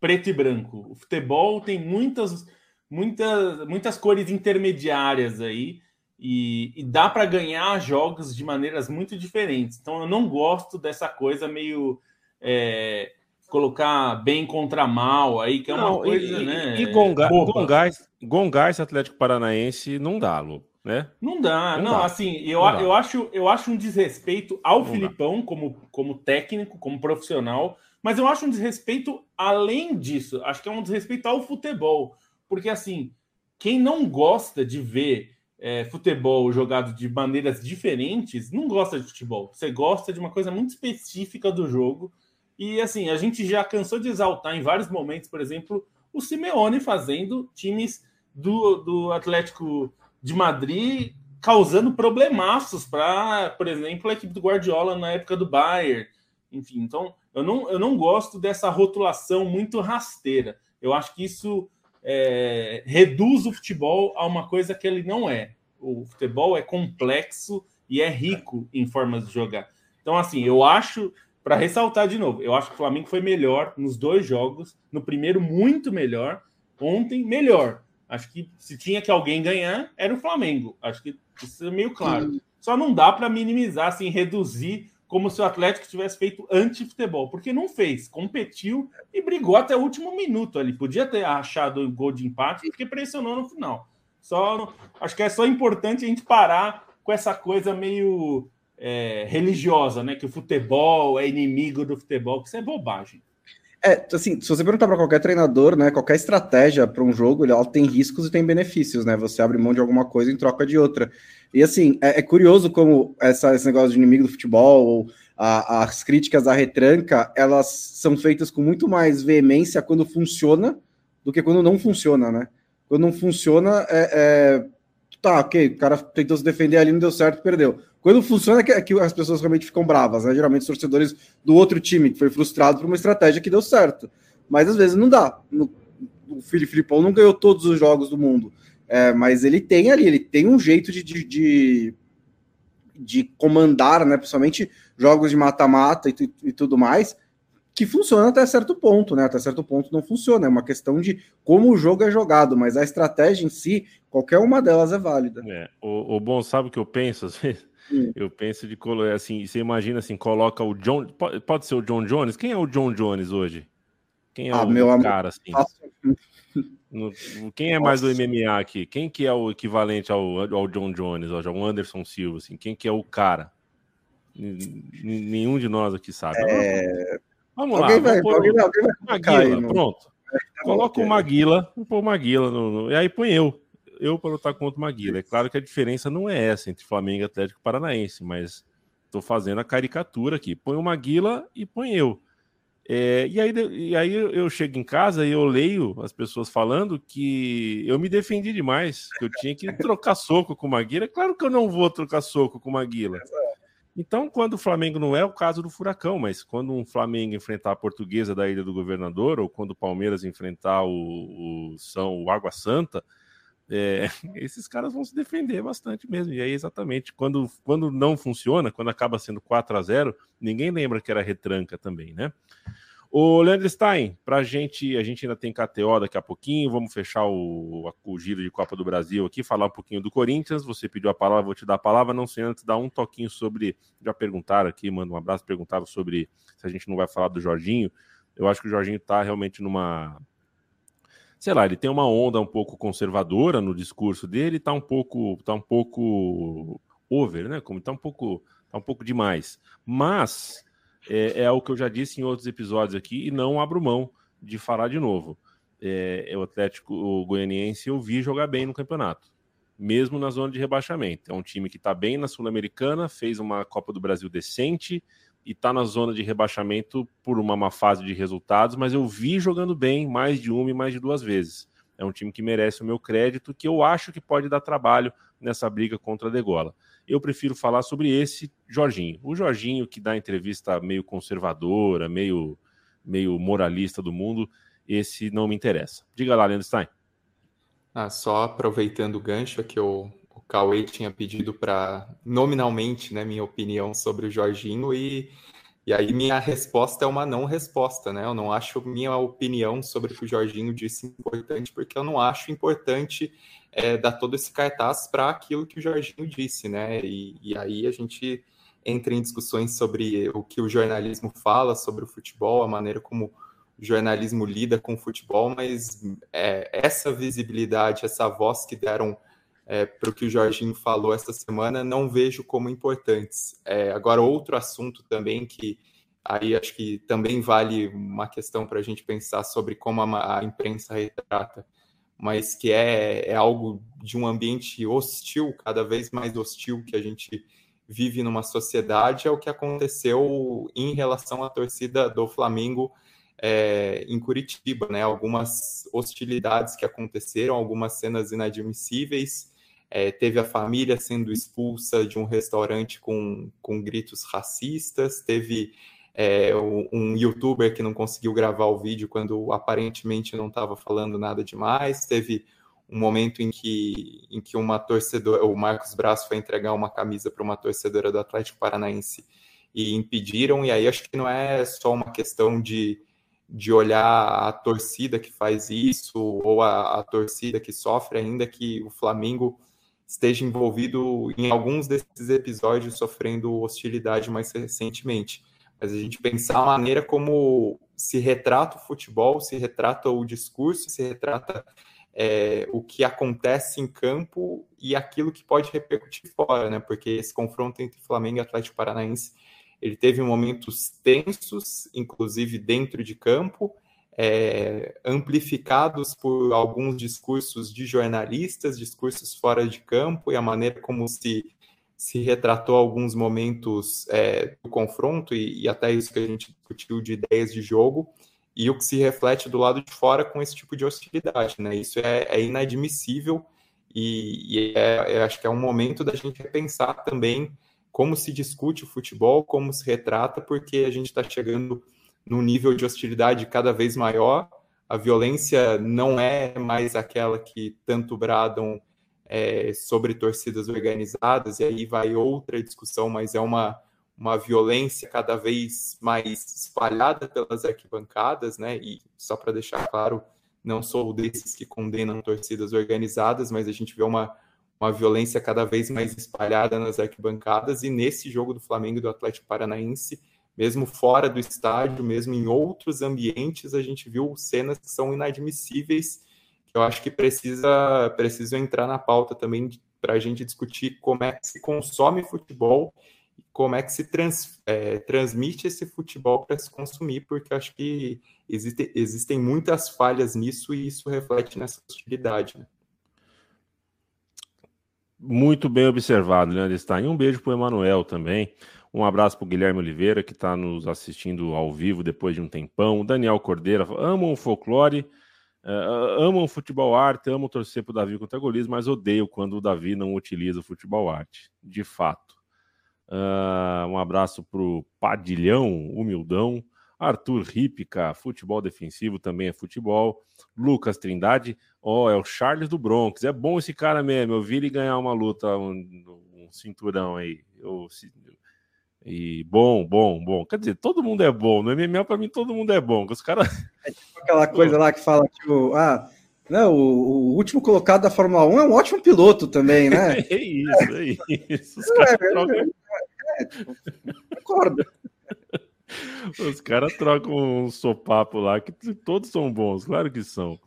preto e branco. O futebol tem muitas, muitas, muitas cores intermediárias aí e, e dá para ganhar jogos de maneiras muito diferentes. Então eu não gosto dessa coisa meio é, colocar bem contra mal aí, que é não, uma coisa, e, né? E Gongás, Gongás Atlético Paranaense não dá, Lu. Né? Não dá, não, não dá. assim, eu, não eu, acho, eu acho um desrespeito ao Filipão como, como técnico, como profissional, mas eu acho um desrespeito além disso. Acho que é um desrespeito ao futebol. Porque, assim, quem não gosta de ver é, futebol jogado de maneiras diferentes, não gosta de futebol. Você gosta de uma coisa muito específica do jogo. E, assim, a gente já cansou de exaltar em vários momentos, por exemplo, o Simeone fazendo times do, do Atlético de Madrid causando problemaços para, por exemplo, a equipe do Guardiola na época do Bayern. Enfim, então eu não, eu não gosto dessa rotulação muito rasteira. Eu acho que isso é, reduz o futebol a uma coisa que ele não é. O futebol é complexo e é rico em formas de jogar. Então, assim, eu acho, para ressaltar de novo, eu acho que o Flamengo foi melhor nos dois jogos. No primeiro, muito melhor. Ontem, melhor. Acho que se tinha que alguém ganhar, era o Flamengo. Acho que isso é meio claro. Só não dá para minimizar, assim, reduzir como se o Atlético tivesse feito anti-futebol, porque não fez, competiu e brigou até o último minuto ali. Podia ter achado o gol de empate, porque pressionou no final. Só, acho que é só importante a gente parar com essa coisa meio é, religiosa, né? Que o futebol é inimigo do futebol, que isso é bobagem. É, assim, se você perguntar para qualquer treinador, né, qualquer estratégia para um jogo, ela tem riscos e tem benefícios, né? Você abre mão de alguma coisa em troca de outra. E assim, é, é curioso como essa, esse negócio de inimigo do futebol, ou a, as críticas à retranca, elas são feitas com muito mais veemência quando funciona do que quando não funciona, né? Quando não funciona, é, é... tá, ok, o cara tentou se defender ali, não deu certo, perdeu. Quando funciona, é que, é que as pessoas realmente ficam bravas, né? Geralmente os torcedores do outro time, que foi frustrado por uma estratégia que deu certo. Mas às vezes não dá. O Felipe Filipão não ganhou todos os jogos do mundo. É, mas ele tem ali, ele tem um jeito de, de, de, de comandar, né? Principalmente jogos de mata-mata e, e, tudo mais, que funciona até certo ponto, né? Até certo ponto não funciona. É uma questão de como o jogo é jogado, mas a estratégia em si, qualquer uma delas é válida. É, o, o bom sabe o que eu penso às vezes? Hum. Eu penso de assim, você imagina assim, coloca o John, pode, pode ser o John Jones. Quem é o John Jones hoje? Quem é ah, o meu cara amor, assim? *laughs* No, quem é mais do MMA aqui? Quem que é o equivalente ao, ao John Jones, ao Anderson Silva? Assim? Quem que é o cara? N nenhum de nós aqui sabe. É... Vamos alguém lá. Vai, vamos alguém, alguém vai Maguila, pronto. É, tá Coloca o Maguila, põe o Maguila, no, no, e aí põe eu. Eu para lutar contra o Maguila. É claro que a diferença não é essa entre Flamengo e Atlético Paranaense, mas estou fazendo a caricatura aqui. Põe o Maguila e põe eu. É, e, aí, e aí eu chego em casa e eu leio as pessoas falando que eu me defendi demais, que eu tinha que *laughs* trocar soco com o Maguila. Claro que eu não vou trocar soco com o Maguila. Então, quando o Flamengo não é o caso do Furacão, mas quando um Flamengo enfrentar a Portuguesa da Ilha do Governador, ou quando o Palmeiras enfrentar o, o São o Água Santa, é, *laughs* esses caras vão se defender bastante mesmo. E aí, exatamente, quando, quando não funciona, quando acaba sendo 4 a 0 ninguém lembra que era retranca também, né? O Leandro Stein, pra gente, a gente ainda tem KTO daqui a pouquinho, vamos fechar o, o giro de Copa do Brasil aqui, falar um pouquinho do Corinthians. Você pediu a palavra, vou te dar a palavra, não sei antes dar um toquinho sobre. Já perguntaram aqui, manda um abraço, perguntaram sobre se a gente não vai falar do Jorginho. Eu acho que o Jorginho tá realmente numa sei lá, ele tem uma onda um pouco conservadora no discurso dele, tá um pouco, tá um pouco over, né? Como tá um pouco, tá um pouco demais. Mas é, é o que eu já disse em outros episódios aqui e não abro mão de falar de novo. É, é o Atlético o Goianiense eu vi jogar bem no campeonato, mesmo na zona de rebaixamento. É um time que está bem na Sul-Americana, fez uma Copa do Brasil decente, e está na zona de rebaixamento por uma má fase de resultados, mas eu vi jogando bem mais de uma e mais de duas vezes. É um time que merece o meu crédito, que eu acho que pode dar trabalho nessa briga contra a Degola. Eu prefiro falar sobre esse Jorginho. O Jorginho que dá entrevista meio conservadora, meio, meio moralista do mundo, esse não me interessa. Diga lá, Leandro Stein. Ah, só aproveitando o gancho que o, o Cauê tinha pedido para, nominalmente, né, minha opinião sobre o Jorginho, e, e aí minha resposta é uma não resposta, né? Eu não acho minha opinião sobre o que o Jorginho disse importante, porque eu não acho importante é, dar todo esse cartaz para aquilo que o Jorginho disse, né? E, e aí a gente entra em discussões sobre o que o jornalismo fala sobre o futebol, a maneira como jornalismo lida com o futebol, mas é, essa visibilidade, essa voz que deram é, para o que o Jorginho falou esta semana, não vejo como importantes. É, agora, outro assunto também que aí acho que também vale uma questão para a gente pensar sobre como a, a, imprensa retrata, mas que é, é algo de um ambiente hostil, cada vez mais hostil que a gente vive numa sociedade, é o que aconteceu em relação à torcida do Flamengo é, em Curitiba, né? Algumas hostilidades que aconteceram, algumas cenas inadmissíveis. É, teve a família sendo expulsa de um restaurante com, com gritos racistas, teve é, um youtuber que não conseguiu gravar o vídeo quando aparentemente não estava falando nada demais, teve um momento em que, em que uma torcedora, o Marcos Braz foi entregar uma camisa para uma torcedora do Atlético Paranaense e impediram, e aí acho que não é só uma questão de de olhar a torcida que faz isso ou a, a, torcida que sofre, ainda que o Flamengo esteja envolvido em alguns desses episódios sofrendo hostilidade mais recentemente. Mas a gente pensar a maneira como se retrata o futebol, se retrata o discurso, se retrata é, o que acontece em campo e aquilo que pode repercutir fora, né? Porque esse confronto entre Flamengo e Atlético Paranaense ele teve momentos tensos, inclusive dentro de campo, é, amplificados por alguns discursos de jornalistas, discursos fora de campo e a maneira como se, se retratou alguns momentos é, do confronto e, e, até isso que a gente discutiu de ideias de jogo e o que se reflete do lado de fora com esse tipo de hostilidade, né? Isso é, é inadmissível e, e é, acho que é um momento da gente repensar também como se discute o futebol, como se retrata, porque a gente está chegando num nível de hostilidade cada vez maior. A violência não é mais aquela que tanto bradam é, sobre torcidas organizadas, e aí vai outra discussão, mas é uma, uma violência cada vez mais espalhada pelas arquibancadas, né? E só para deixar claro, não sou desses que condenam torcidas organizadas, mas a gente vê uma uma violência cada vez mais espalhada nas arquibancadas, e nesse jogo do Flamengo e do Atlético Paranaense, mesmo fora do estádio, mesmo em outros ambientes, a gente viu cenas que são inadmissíveis, que eu acho que precisa, precisa entrar na pauta também para a gente discutir como é que se consome futebol como é que se trans, é, transmite esse futebol para se consumir, porque eu acho que existe, existem muitas falhas nisso e isso reflete nessa hostilidade. Né? Muito bem observado, Leandro Stein. Um beijo para o Emanuel também. Um abraço para o Guilherme Oliveira, que está nos assistindo ao vivo depois de um tempão. Daniel Cordeira, amam o folclore, uh, amam o futebol arte, amam torcer para o Davi contra golis, mas odeio quando o Davi não utiliza o futebol arte. De fato. Uh, um abraço para o Padilhão, humildão. Arthur Ripica, futebol defensivo também é futebol. Lucas Trindade, ó, oh, é o Charles do Bronx. É bom esse cara mesmo. Eu vi ele ganhar uma luta, um, um cinturão aí. Eu, e bom, bom, bom. Quer dizer, todo mundo é bom. No MMA, para mim, todo mundo é bom. Os caras. *laughs* É tipo aquela coisa lá que fala, tipo, ah, não, o, o, último colocado da Fórmula 1 é um ótimo piloto também, né? *laughs* é isso, é isso. Os caras é, trocam... é, é, tipo, concordo. Os caras trocam um sopapo lá, que todos são bons, claro que são.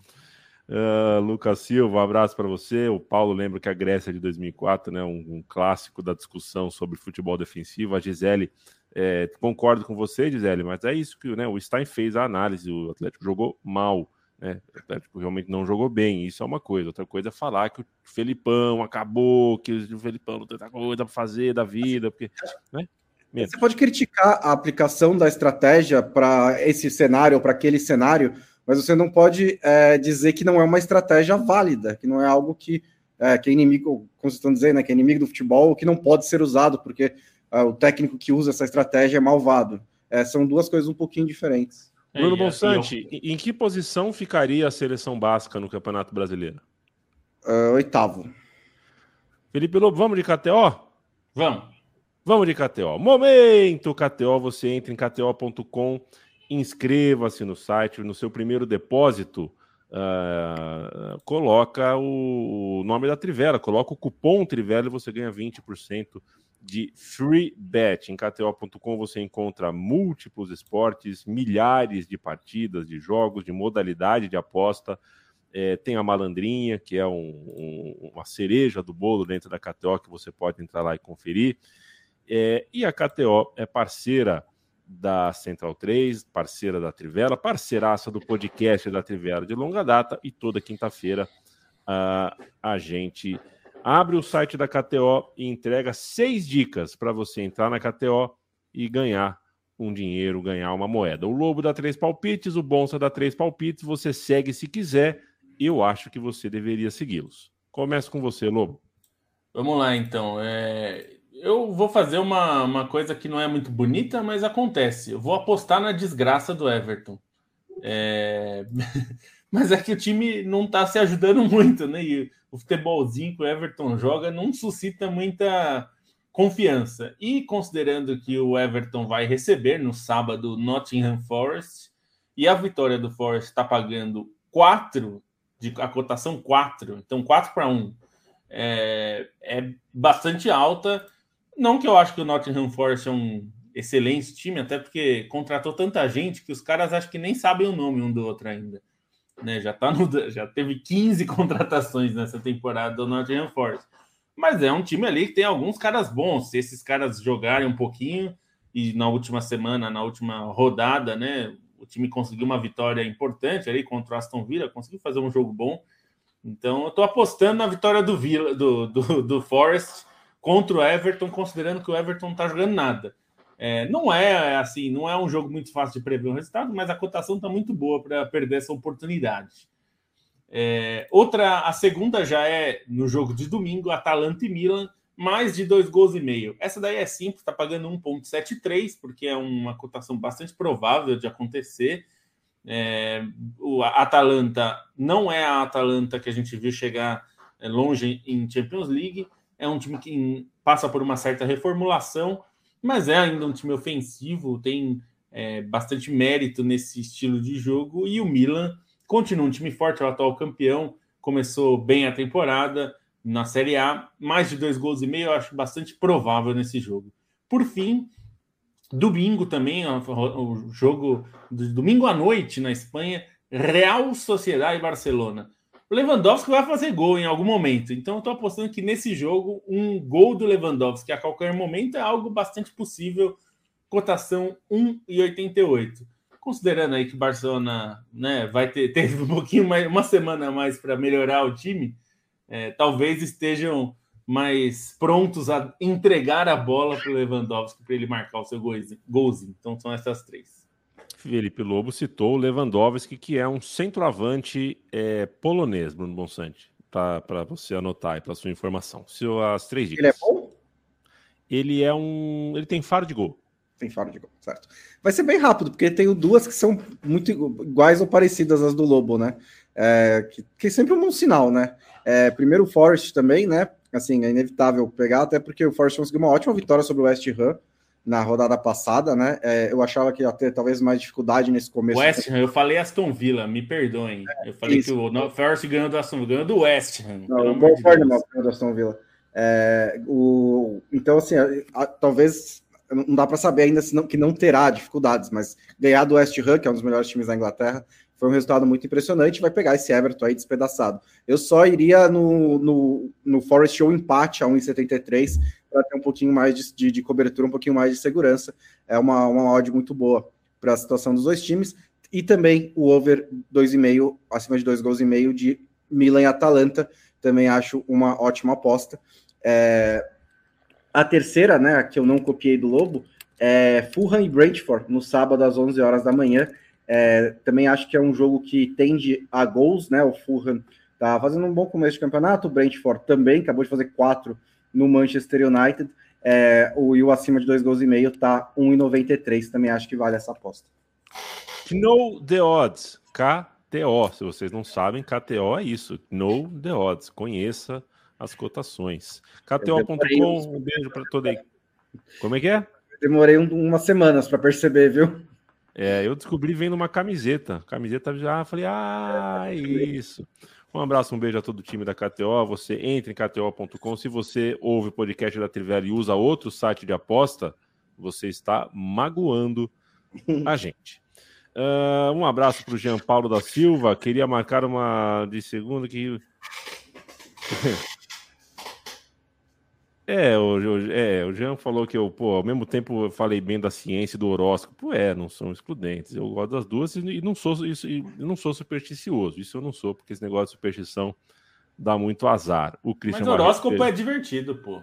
Uh, Lucas Silva, um abraço para você. O Paulo lembra que a Grécia de 2004, né, um, um clássico da discussão sobre futebol defensivo. A Gisele, é, concordo com você, Gisele, mas é isso que né, o Stein fez a análise. O Atlético jogou mal, né? O Atlético realmente não jogou bem. Isso é uma coisa. Outra coisa é falar que o Felipão acabou, que o Felipão não tem coisa para fazer da vida, porque, né? Você pode criticar a aplicação da estratégia para esse cenário ou para aquele cenário, mas você não pode é, dizer que não é uma estratégia válida, que não é algo que, é, que é inimigo, como vocês estão dizendo, né, que é inimigo do futebol, que não pode ser usado, porque é, o técnico que usa essa estratégia é malvado. É, são duas coisas um pouquinho diferentes. Bruno Bonsante, eu... em que posição ficaria a seleção básica no Campeonato Brasileiro? Uh, oitavo. Felipe Lobo, vamos de KTO? Vamos. Vamos de KTO. Momento KTO, você entra em KTO.com, inscreva-se no site, no seu primeiro depósito, uh, coloca o, nome da Trivela, coloca o cupom Trivela e você ganha 20% de free bet. Em KTO.com você encontra múltiplos esportes, milhares de partidas, de jogos, de modalidade de aposta. É, tem a malandrinha, que é um, um, uma cereja do bolo dentro da KTO, que você pode entrar lá e conferir. É, e a KTO é parceira da Central 3, parceira da Trivela, parceiraça do podcast da Trivela de longa data. E toda quinta-feira uh, a gente abre o site da KTO e entrega seis dicas para você entrar na KTO e ganhar um dinheiro, ganhar uma moeda. O Lobo dá três palpites, o Bonsa dá três palpites. Você segue se quiser. Eu acho que você deveria segui-los. Começa com você, Lobo. Vamos lá, então. É eu vou fazer uma, uma coisa que não é muito bonita, mas acontece. Eu vou apostar na desgraça do Everton. É... *laughs* mas é que o time não está se ajudando *laughs* muito, né? E o futebolzinho que o Everton joga não suscita muita confiança. E considerando que o Everton vai receber no sábado Nottingham Forest e a vitória do Forest está pagando 4, de, a cotação 4, então 4 para 1, é, é bastante alta não que eu acho que o Nottingham Forest é um excelente time, até porque contratou tanta gente que os caras acho que nem sabem o nome um do outro ainda. Né? Já, tá no, *laughs* já teve 15 *laughs* contratações nessa temporada do Nottingham Forest. Mas é um time ali que tem alguns caras bons. Se esses caras jogarem um pouquinho, e na última semana, na última rodada, né? O time conseguiu uma vitória importante ali contra o Aston Villa, conseguiu fazer um jogo bom. Então eu tô apostando na vitória do Villa, do, do, do Forest contra o Everton, considerando que o Everton não está jogando nada. É, não é assim, não é um jogo muito fácil de prever o resultado, mas a cotação está muito boa para perder essa oportunidade. É, outra, a segunda já é no jogo de domingo, Atalanta e Milan, mais de dois gols e meio. Essa daí é simples, está pagando 1,73, porque é uma cotação bastante provável de acontecer. É, o Atalanta não é a Atalanta que a gente viu chegar é, longe em Champions League, é um time que passa por uma certa reformulação, mas é ainda um time ofensivo, tem é, bastante mérito nesse estilo de jogo. E o Milan continua um time forte, é o atual campeão, começou bem a temporada na Série A, mais de dois gols e meio, eu acho bastante provável nesse jogo. Por fim, domingo também, o jogo de domingo à noite na Espanha, Real Sociedade e Barcelona. Lewandowski vai fazer gol em algum momento. Então, eu estou apostando que nesse jogo, um gol do Lewandowski a qualquer momento é algo bastante possível. Cotação 1,88. Considerando aí que o Barcelona né, vai ter *laughs* teve um pouquinho mais, uma semana a mais para melhorar o time, é, talvez estejam mais prontos a entregar a bola para o Lewandowski para ele marcar o seu golzinho. Então, são essas três. Felipe Lobo citou o Lewandowski, que é um centroavante é, polonês, Bruno Bonsante, para você anotar aí para sua informação. As três dicas. Ele é bom? Ele é um. Ele tem faro de gol. Tem faro de gol, certo. Vai ser bem rápido, porque tem duas que são muito iguais ou parecidas às do Lobo, né? É, que, que é sempre um bom sinal, né? É, primeiro o Forest também, né? Assim, é inevitável pegar, até porque o Forest conseguiu uma ótima vitória sobre o West Ham na rodada passada, né? É, eu achava que ia ter talvez mais dificuldade nesse começo. West Ham, eu falei Aston Villa, me perdoem. É, eu falei isso. que o Forest ganhou do Aston Villa, ganhou do West Ham. Não, o Bom ganhou do Aston Villa. É, o, então, assim, a, a, talvez não dá para saber ainda se não, que não terá dificuldades, mas ganhar do West Ham, que é um dos melhores times da Inglaterra, foi um resultado muito impressionante. Vai pegar esse Everton aí despedaçado. Eu só iria no, no, no Forest ou empate a 1,73 para ter um pouquinho mais de, de, de, cobertura, um pouquinho mais de segurança. É uma, uma odd muito boa para a situação dos dois times. E também o over 2,5, acima de dois gols e meio de Milan e Atalanta. Também acho uma ótima aposta. É... A terceira, né, que eu não copiei do Lobo, É, Fulham e Brentford no sábado às 11 horas da manhã. É, também acho que é um jogo que tende a gols, né? O Fulham tá fazendo um bom começo de campeonato, o Brentford também acabou de fazer quatro no Manchester United. É, o, e o acima de dois gols e meio tá 1,93. Também acho que vale essa aposta. Know the odds. KTO. Se vocês não sabem, KTO é isso. Know the odds. Conheça as cotações. KTO.com, um beijo para todo aí. Como é que é? Demorei um, umas semanas para perceber, viu? É, eu descobri vendo uma camiseta. Camiseta já falei, ah, é isso. Um abraço, um beijo a todo o time da KTO. Você entra em KTO.com. Se você ouve o podcast da Trivela e usa outro site de aposta, você está magoando *laughs* a gente. Uh, um abraço para o Jean Paulo da Silva. Queria marcar uma de segunda que. É, o, o, é, o Jean falou que eu, pô, ao mesmo tempo eu falei bem da ciência e do horóscopo. É, não são excludentes. Eu gosto das duas e não sou isso, e não sou supersticioso. Isso eu não sou, porque esse negócio de superstição dá muito azar. O Christian Mas o horóscopo é divertido, pô.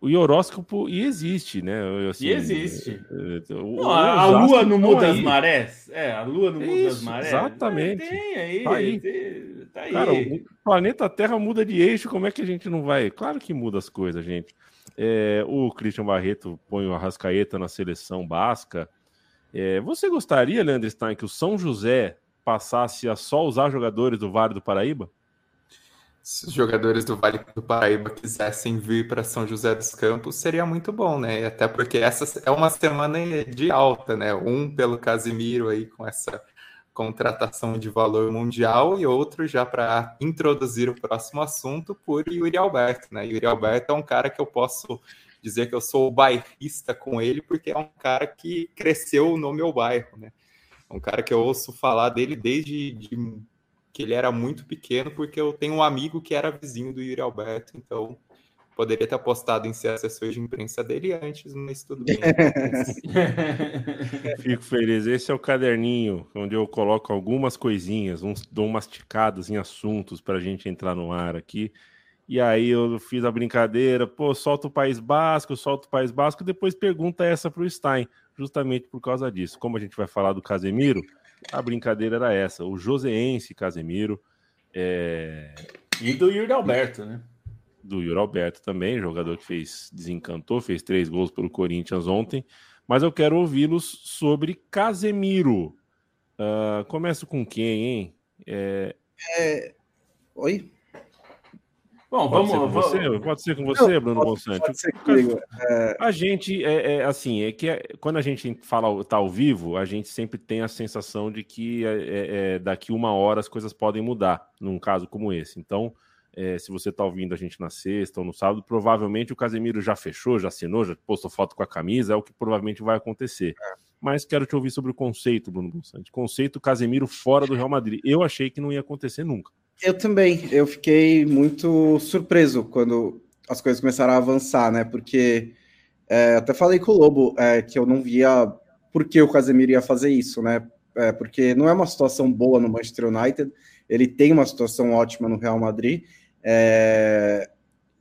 O horóscopo e existe, né? Assim, e existe. É, é, o, não, a, a lua não muda as marés? É, a lua não muda Isso, as marés. Exatamente. Tem aí, tá aí. Tem, tá aí. Cara, o planeta Terra muda de eixo, como é que a gente não vai? Claro que muda as coisas, gente. É, o Christian Barreto põe o Arrascaeta na seleção basca. É, você gostaria, Leandro Stein, que o São José passasse a só usar jogadores do Vale do Paraíba? Se os jogadores do Vale do Paraíba quisessem vir para São José dos Campos, seria muito bom, né? Até porque essa é uma semana de alta, né? Um pelo Casimiro aí com essa contratação de valor mundial e outro já para introduzir o próximo assunto por Yuri Alberto, né? Yuri Alberto é um cara que eu posso dizer que eu sou bairrista com ele porque é um cara que cresceu no meu bairro, né? É um cara que eu ouço falar dele desde de que ele era muito pequeno, porque eu tenho um amigo que era vizinho do Yuri Alberto, então poderia ter apostado em ser assessor de imprensa dele antes, mas tudo bem. *laughs* Fico feliz. Esse é o caderninho onde eu coloco algumas coisinhas, uns, dou masticadas em assuntos para a gente entrar no ar aqui. E aí eu fiz a brincadeira, pô, solta o País Basco, solta o País Basco, depois pergunta essa para o Stein, justamente por causa disso. Como a gente vai falar do Casemiro, a brincadeira era essa. O Joseense Casemiro. É... E do Yuri Alberto, né? Do Yuri Alberto também, jogador que fez, desencantou, fez três gols pelo Corinthians ontem. Mas eu quero ouvi-los sobre Casemiro. Uh, começo com quem, hein? É... É... Oi? Bom, pode vamos, ser você, pode ser com você, Não, Bruno Bonsante. Pode ser comigo. É... A gente é, é, assim, é que é, quando a gente fala tá ao vivo, a gente sempre tem a sensação de que é, é, é daqui uma hora as coisas podem mudar, num caso como esse. Então, se você está ouvindo a gente na sexta ou no sábado, provavelmente o Casemiro já fechou, já assinou, já postou foto com a camisa, é o que provavelmente vai acontecer. Mas quero te ouvir sobre o conceito, Bruno Bonsante. Conceito Casemiro fora do Real Madrid. Eu achei que não ia acontecer nunca. Eu também. Eu fiquei muito surpreso quando as coisas começaram a avançar, né? Porque é, até falei com o Lobo é, que eu não via por que o Casemiro ia fazer isso, né? É, porque não é uma situação boa no Manchester United. Ele tem uma situação ótima no Real Madrid. É,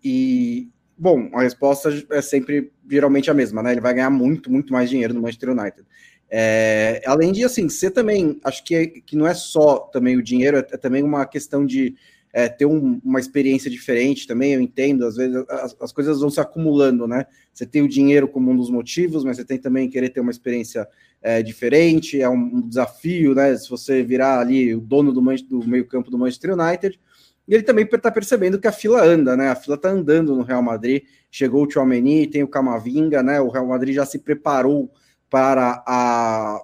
e, bom, a resposta é sempre geralmente a mesma, né? Ele vai ganhar muito, muito mais dinheiro no Manchester United. É, além de, assim, você também, acho que, é, que não é só também o dinheiro, é, é também uma questão de é, ter um, uma experiência diferente também, eu entendo, às vezes as, as, coisas vão se acumulando, né? Você tem o dinheiro como um dos motivos, mas você tem também querer ter uma experiência é, diferente, é um, um, desafio, né? Se você virar ali o dono do, do meio campo do Manchester United, e ele também está percebendo que a fila anda, né? A fila está andando no Real Madrid, chegou o Tchouameni, tem o Camavinga, né? O Real Madrid já se preparou para a,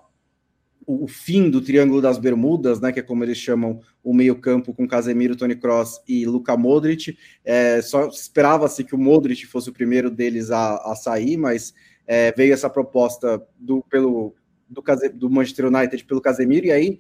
o fim do Triângulo das Bermudas, né, que é como eles chamam o meio-campo com Casemiro, Tony Cross e Luka Modric. É, só esperava-se que o Modric fosse o primeiro deles a, a sair, mas é, veio essa proposta do, pelo, do, do Manchester United pelo Casemiro, e aí,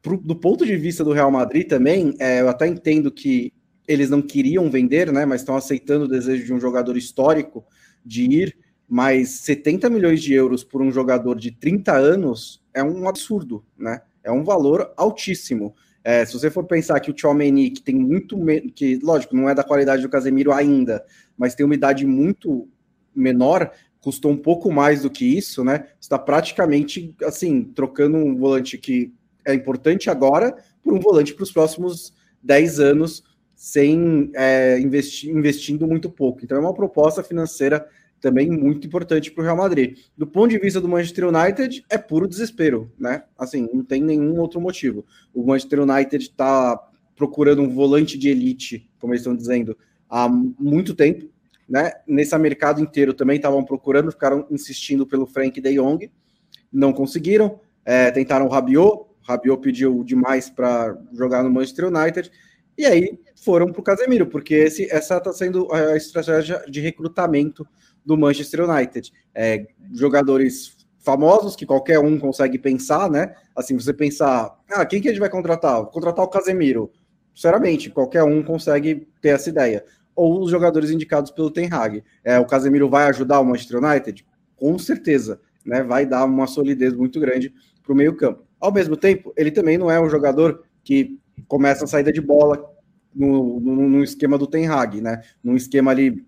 pro, do ponto de vista do Real Madrid também, é, eu até entendo que eles não queriam vender, né, mas estão aceitando o desejo de um jogador histórico de ir mas 70 milhões de euros por um jogador de 30 anos é um absurdo, né? É um valor altíssimo. É, se você for pensar que o Tchouameni, que tem muito... que, lógico, não é da qualidade do Casemiro ainda, mas tem uma idade muito menor, custou um pouco mais do que isso, né? Está praticamente assim trocando um volante que é importante agora por um volante para os próximos 10 anos, sem é, investir, investindo muito pouco. Então é uma proposta financeira também muito importante para o Real Madrid. Do ponto de vista do Manchester United, é puro desespero, né? Assim, não tem nenhum outro motivo. O Manchester United está procurando um volante de elite, como eles estão dizendo, há muito tempo né? Nesse mercado inteiro também estavam procurando, ficaram insistindo pelo Frank de Jong, não conseguiram, é, tentaram o Rabiot, Rabiot pediu demais para jogar no Manchester United, e aí foram para o Casemiro, porque esse, essa está sendo a estratégia de recrutamento do Manchester United. É, jogadores famosos que qualquer um consegue pensar, né? Assim, você pensar, ah, quem que a gente vai contratar? Vou contratar o Casemiro. Sinceramente, qualquer um consegue ter essa ideia ou os jogadores indicados pelo Ten Hag. É, o Casemiro vai ajudar o Manchester United? Com certeza, né? Vai dar uma solidez muito grande para o meio-campo. Ao mesmo tempo, ele também não é um jogador que começa a saída de bola no, no, no esquema do Ten Hag, né? Num esquema ali,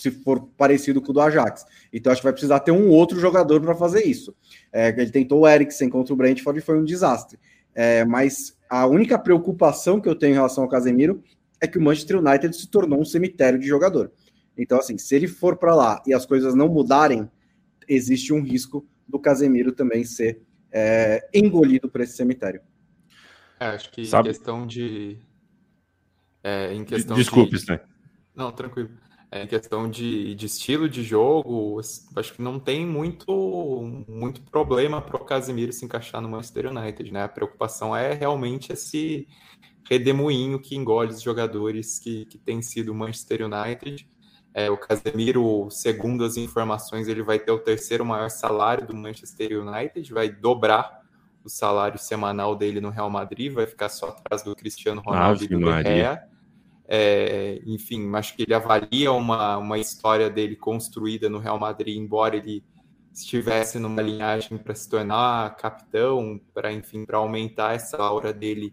se for parecido com o do Ajax. Então acho que vai precisar ter um outro jogador para fazer isso. É, ele tentou o Eriksen contra o Brentford e foi um desastre. É, mas a única preocupação que eu tenho em relação ao Casemiro é que o Manchester United se tornou um cemitério de jogador. Então, assim, se ele for para lá e as coisas não mudarem, existe um risco do Casemiro também ser é, engolido por esse cemitério. É, acho que Sabe? em questão de. É, em questão Desculpe, de... né? Não, tranquilo. É, em questão de, de estilo de jogo, acho que não tem muito, muito problema para o Casemiro se encaixar no Manchester United, né? A preocupação é realmente esse redemoinho que engole os jogadores que, que tem sido o Manchester United. É, o Casemiro, segundo as informações, ele vai ter o terceiro maior salário do Manchester United, vai dobrar o salário semanal dele no Real Madrid, vai ficar só atrás do Cristiano Ronaldo Ave e do Maria. É, enfim, acho que ele avalia uma, uma história dele construída no Real Madrid, embora ele estivesse numa linhagem para se tornar capitão, para enfim, para aumentar essa aura dele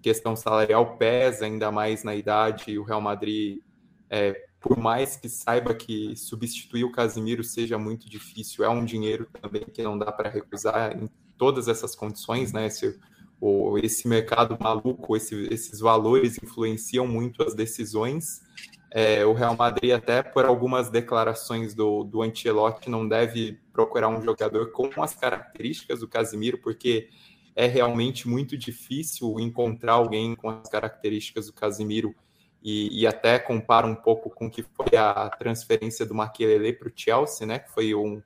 questão salarial pesa ainda mais na idade. O Real Madrid, é, por mais que saiba que substituir o Casimiro seja muito difícil, é um dinheiro também que não dá para recusar em todas essas condições, né? Esse, o, esse mercado maluco, esse, esses valores influenciam muito as decisões. É, o Real Madrid, até por algumas declarações do, do Ancelotti, não deve procurar um jogador com as características do Casimiro, porque é realmente muito difícil encontrar alguém com as características do Casimiro e, e até compara um pouco com o que foi a transferência do Maquelele para o Chelsea, né? Que foi um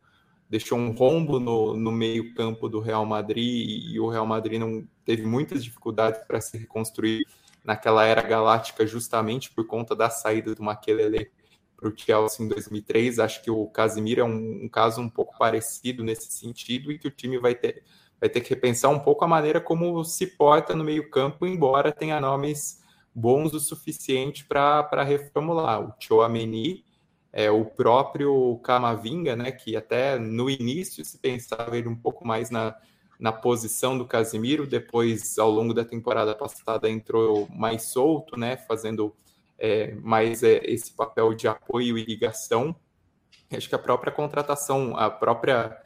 deixou um rombo no, no meio campo do Real Madrid e o Real Madrid não teve muitas dificuldades para se reconstruir naquela era galáctica justamente por conta da saída do Maquelele para o Chelsea em 2003. Acho que o Casimiro é um, um caso um pouco parecido nesse sentido e que o time vai ter vai ter que repensar um pouco a maneira como se porta no meio-campo, embora tenha nomes bons o suficiente para reformular. O Chouameni, é, o próprio Camavinga, né, que até no início se pensava ele um pouco mais na, na posição do Casimiro, depois, ao longo da temporada passada, entrou mais solto, né, fazendo é, mais é, esse papel de apoio e ligação. Acho que a própria contratação, a própria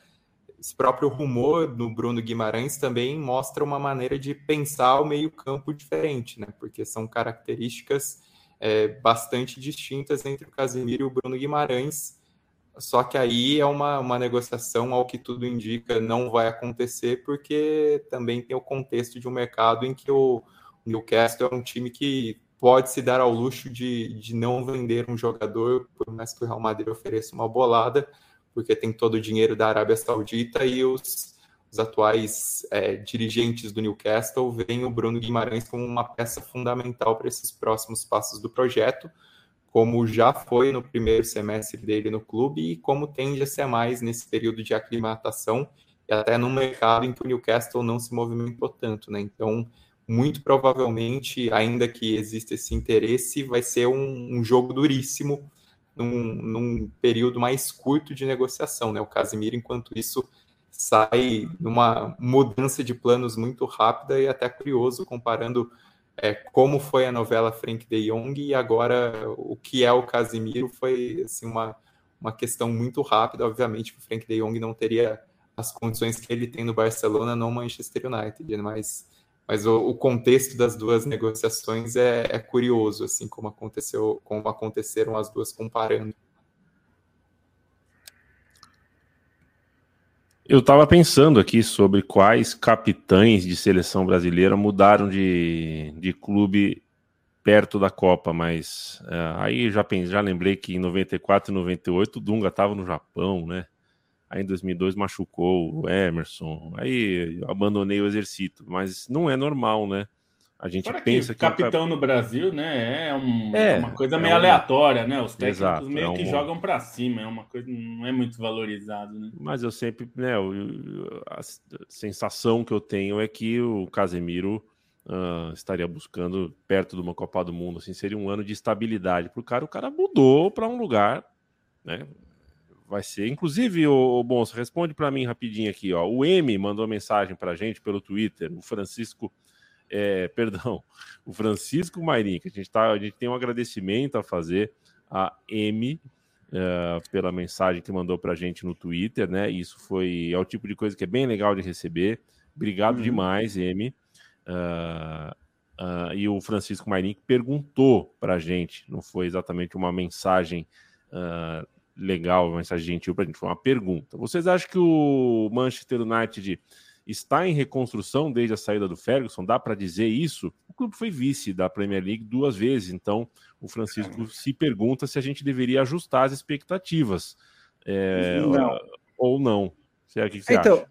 esse próprio rumor do Bruno Guimarães também mostra uma maneira de pensar o meio-campo diferente, né? Porque são características é, bastante distintas entre o Casemiro e o Bruno Guimarães. Só que aí é uma, uma negociação, ao que tudo indica, não vai acontecer, porque também tem o contexto de um mercado em que o Newcastle é um time que pode se dar ao luxo de, de não vender um jogador, por mais que o Real Madrid ofereça uma bolada, porque tem todo o dinheiro da Arábia Saudita e os, os atuais é, dirigentes do Newcastle veem o Bruno Guimarães como uma peça fundamental para esses próximos passos do projeto, como já foi no primeiro semestre dele no clube e como tende a ser mais nesse período de aclimatação e até no mercado em que o Newcastle não se movimentou tanto, né? Então, muito provavelmente, ainda que exista esse interesse, vai ser um, um jogo duríssimo num, num período mais curto de negociação. Né? O Casimiro, enquanto isso, sai numa mudança de planos muito rápida e até curioso, comparando é, como foi a novela Frank de Jong e agora o que é o Casimiro foi assim, uma, uma questão muito rápida, obviamente, que o Frank de Jong não teria as condições que ele tem no Barcelona no Manchester United, mas, mas o, o contexto das duas negociações é, é, curioso, assim como aconteceu, como aconteceram as duas comparando. Eu estava pensando aqui sobre quais capitães de seleção brasileira mudaram de, de clube perto da Copa, mas é, aí já, pensei, já lembrei que em 94 e 98 o Dunga estava no Japão, né? Aí em 2002 machucou o Emerson, aí abandonei o exercício, mas não é normal, né? A gente Para pensa que, que capitão no Brasil, né, é, um, é, é uma coisa é meio um... aleatória, né? Os técnicos Exato, meio é um... que jogam para cima, é uma coisa não é muito valorizado, né? Mas eu sempre, né, a sensação que eu tenho é que o Casemiro uh, estaria buscando perto de uma Copa do Mundo, assim, seria um ano de estabilidade para o cara. O cara mudou para um lugar, né? Vai ser, inclusive, o, Bonsa, responde para mim rapidinho aqui, ó. O M mandou mensagem para a gente pelo Twitter, o Francisco, é, *laughs* perdão, o Francisco Mairim, que a gente tá, a gente tem um agradecimento a fazer a M Uh, pela mensagem que mandou para a gente no Twitter, né? Isso foi é o tipo de coisa que é bem legal de receber. Obrigado uhum. demais, M. Uh, uh, e o Francisco Marini perguntou para a gente, não foi exatamente uma mensagem uh, legal, uma mensagem gentil para a gente, foi uma pergunta. Vocês acham que o Manchester United está em reconstrução desde a saída do Ferguson? Dá para dizer isso? O clube foi vice da Premier League duas vezes, então o Francisco se pergunta se a gente deveria ajustar as expectativas é, não. ou não. O que você então, acha?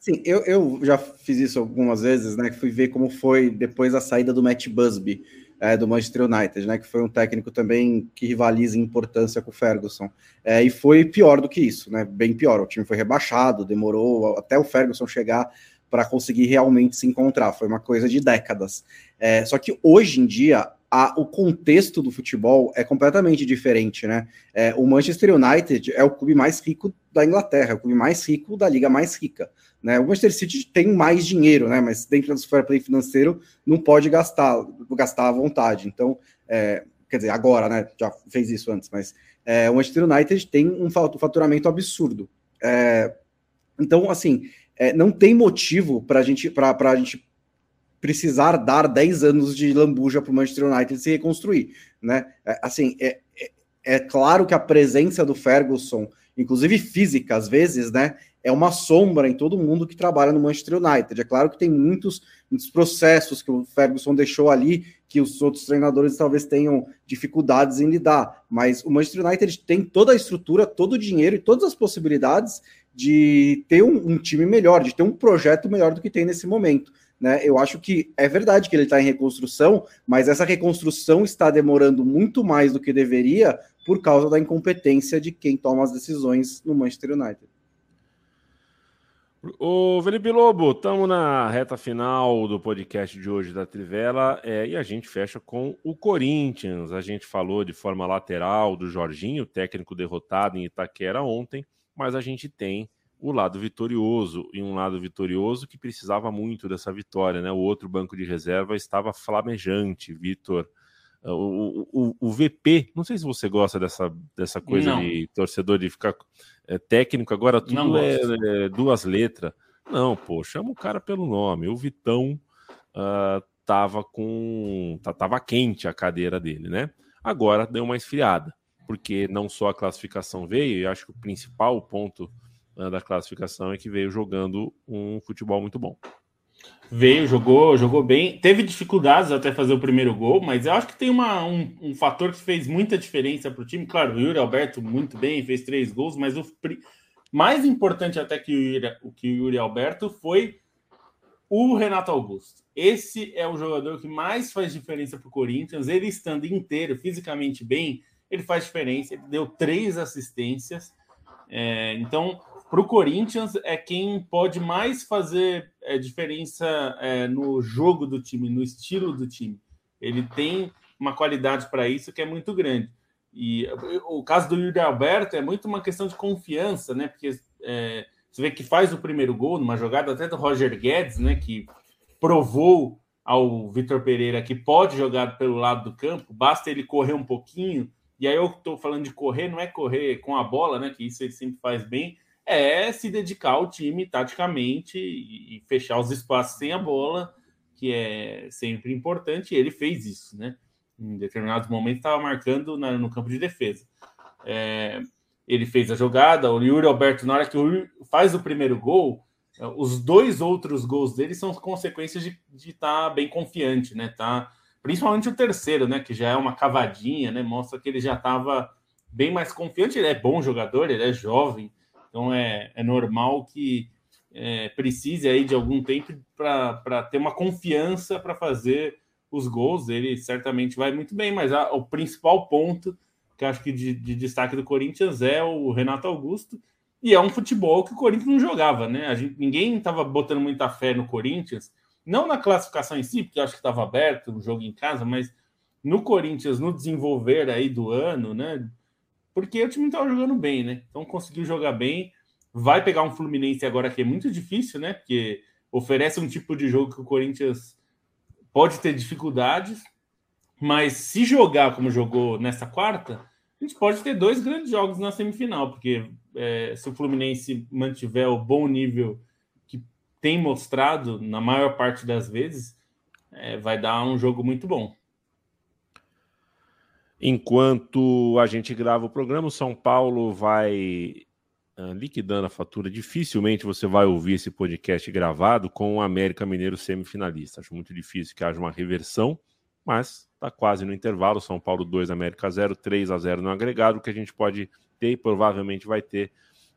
Sim, eu, eu já fiz isso algumas vezes, né? Fui ver como foi depois da saída do Matt Busby é, do Manchester United, né? Que foi um técnico também que rivaliza em importância com o Ferguson. É, e foi pior do que isso, né? Bem pior. O time foi rebaixado, demorou até o Ferguson chegar para conseguir realmente se encontrar. Foi uma coisa de décadas. É, só que hoje em dia a, o contexto do futebol é completamente diferente, né? É, o Manchester United é o clube mais rico da Inglaterra, é o clube mais rico da liga mais rica. Né? O Manchester City tem mais dinheiro, né? mas dentro do fair play financeiro não pode gastar, gastar à vontade. Então, é, quer dizer, agora, né? Já fez isso antes, mas é, o Manchester United tem um faturamento absurdo. É, então, assim, é, não tem motivo para a gente, a gente precisar dar 10 anos de lambuja para o Manchester United se reconstruir. Né? É, assim, é, é, é claro que a presença do Ferguson, inclusive física às vezes, né? É uma sombra em todo mundo que trabalha no Manchester United. É claro que tem muitos, muitos processos que o Ferguson deixou ali que os outros treinadores talvez tenham dificuldades em lidar, mas o Manchester United tem toda a estrutura, todo o dinheiro e todas as possibilidades de ter um, um time melhor, de ter um projeto melhor do que tem nesse momento. Né? Eu acho que é verdade que ele está em reconstrução, mas essa reconstrução está demorando muito mais do que deveria por causa da incompetência de quem toma as decisões no Manchester United. Ô Felipe Lobo, estamos na reta final do podcast de hoje da Trivela é, e a gente fecha com o Corinthians. A gente falou de forma lateral do Jorginho, técnico derrotado em Itaquera ontem, mas a gente tem o lado vitorioso e um lado vitorioso que precisava muito dessa vitória, né? O outro banco de reserva estava flamejante, Vitor. O, o, o, VP, não sei se você gosta dessa, dessa coisa não. de torcedor de ficar é, técnico, agora tudo é, é, duas letras. Não, pô, chama o cara pelo nome. O Vitão uh, tava com. tava quente a cadeira dele, né? Agora deu uma esfriada, porque não só a classificação veio, e acho que o principal ponto uh, da classificação é que veio jogando um futebol muito bom. Veio, jogou, jogou bem. Teve dificuldades até fazer o primeiro gol, mas eu acho que tem uma, um, um fator que fez muita diferença para o time. Claro, o Yuri Alberto muito bem, fez três gols, mas o mais importante até que o Yuri, que o Yuri Alberto foi o Renato Augusto. Esse é o jogador que mais faz diferença para o Corinthians. Ele estando inteiro, fisicamente bem, ele faz diferença. Ele deu três assistências. É, então, para o Corinthians é quem pode mais fazer é, diferença é, no jogo do time, no estilo do time. Ele tem uma qualidade para isso que é muito grande. E o caso do Yuri Alberto é muito uma questão de confiança, né? Porque é, você vê que faz o primeiro gol numa jogada até do Roger Guedes, né? Que provou ao Vitor Pereira que pode jogar pelo lado do campo, basta ele correr um pouquinho E aí eu estou falando de correr, não é correr com a bola, né? Que isso ele sempre faz bem, é se dedicar ao time taticamente e, e fechar os espaços sem a bola, que é sempre importante. E ele fez isso, né? Em determinados momentos estava marcando na, no campo de defesa. É, ele fez a jogada, o Yuri Alberto, na hora que o Yuri faz o primeiro gol, é, os dois outros gols dele são consequências de estar tá bem confiante, né? Tá principalmente o terceiro, né, que já é uma cavadinha, né, mostra que ele já estava bem mais confiante. Ele é bom jogador, ele é jovem, então é, é normal que é, precise aí de algum tempo para ter uma confiança para fazer os gols. Ele certamente vai muito bem, mas a, o principal ponto que acho que de, de, destaque do Corinthians é o Renato Augusto. E é um futebol que o Corinthians não jogava, né? A gente, ninguém estava botando muita fé no Corinthians não na classificação em si, porque acho que estava aberto o jogo em casa, mas no Corinthians, no desenvolver aí do ano, né? Porque o time estava jogando bem, né? Então conseguiu jogar bem. Vai pegar um Fluminense agora que é muito difícil, né? Porque oferece um tipo de jogo que o Corinthians pode ter dificuldades, mas se jogar como jogou nessa quarta, a gente pode ter dois grandes jogos na semifinal, porque é, se o Fluminense mantiver o bom nível tem mostrado, na maior parte das vezes, é, vai dar um jogo muito bom. Enquanto a gente grava o programa, o São Paulo vai uh, liquidando a fatura. Dificilmente você vai ouvir esse podcast gravado com o América Mineiro semifinalista. Acho muito difícil que haja uma reversão, mas está quase no intervalo. São Paulo 2, América 0, 3 a 0 no agregado. O que a gente pode ter e provavelmente vai ter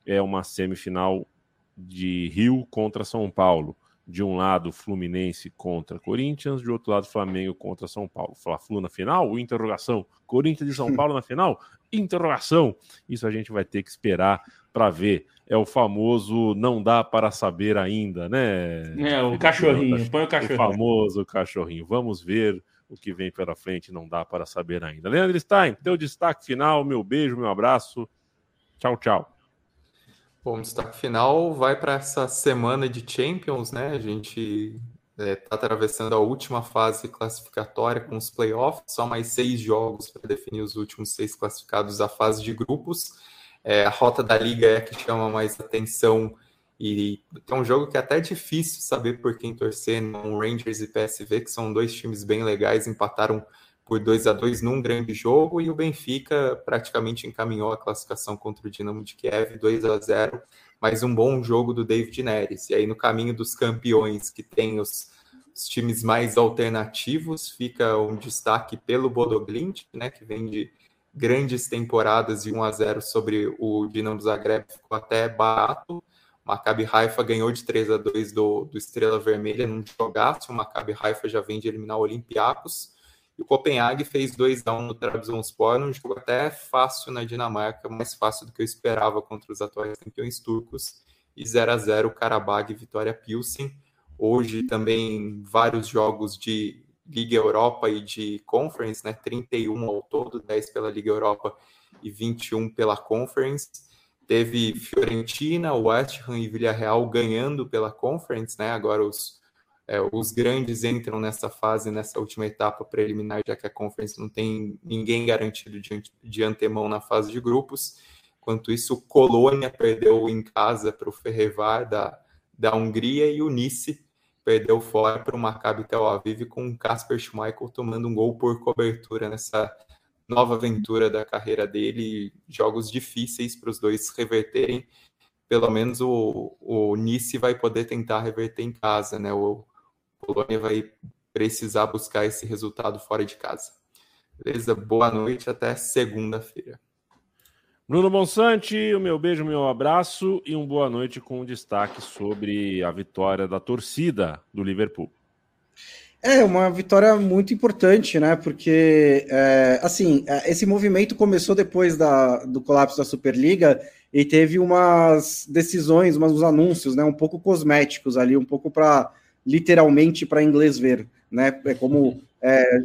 é uma semifinal de Rio contra São Paulo. De um lado, Fluminense contra Corinthians, de outro lado, Flamengo contra São Paulo. Fla-Flu na final? Interrogação. Corinthians e São *laughs* Paulo na final? Interrogação. Isso a gente vai ter que esperar para ver. É o famoso não dá para saber ainda, né? É, o cachorrinho. Põe o cachorrinho. O famoso cachorrinho. Vamos ver o que vem pela frente, não dá para saber ainda. Leandro Stein, teu destaque final, meu beijo, meu abraço. Tchau, tchau. Bom, destaque final vai para essa semana de Champions, né? A gente está é, tá atravessando a última fase classificatória com os playoffs, só mais seis jogos para definir os últimos seis classificados da fase de grupos. É, a rota da liga é a que chama mais atenção e é um jogo que é até difícil saber por quem torcer, né? Rangers e PSV, que são dois times bem legais, empataram por 2 a 2 num grande jogo e o Benfica praticamente encaminhou a classificação contra o Dinamo de Kiev 2 a 0 mais um bom jogo do David Neres. E aí no caminho dos campeões que tem os, os times mais alternativos, fica um destaque pelo Bodoglint, né, que vem de grandes temporadas e 1 a 0 sobre o Dinamo Zagreb, ficou até barato. O Maccabi Haifa ganhou de 3 a 2 do, do Estrela Vermelha num jogaço. O Maccabi Haifa já vem de eliminar o Olympiacos. E o Copenhague fez 2 a 1 no Trabzonspor, um jogo até fácil na Dinamarca, mais fácil do que eu esperava contra os atuais campeões turcos. E 0 a 0 Karabag Vitória Pilsen. Hoje também vários jogos de Liga Europa e de Conference, né? 31 ao todo, 10 pela Liga Europa e 21 pela Conference. Teve Fiorentina, West Ham e Villarreal ganhando pela Conference, né? Agora os é, os grandes entram nessa fase, nessa última etapa preliminar, já que a Conference não tem ninguém garantido de, de antemão na fase de grupos. Enquanto isso, Colônia perdeu em casa para o Ferrevar da, da Hungria e o Nice perdeu fora para o Maccabi Tel Aviv com o Kasper Schmeichel tomando um gol por cobertura nessa nova aventura da carreira dele. Jogos difíceis para os dois reverterem. Pelo menos o, o Nice vai poder tentar reverter em casa, né? O, Polônia vai precisar buscar esse resultado fora de casa. Beleza? Boa noite, até segunda-feira. Bruno Bonsante, o meu beijo, o meu abraço e um boa noite com um destaque sobre a vitória da torcida do Liverpool. É uma vitória muito importante, né? Porque, é, assim, é, esse movimento começou depois da, do colapso da Superliga e teve umas decisões, umas, uns anúncios, né? Um pouco cosméticos ali, um pouco para literalmente para inglês ver, né? É como é,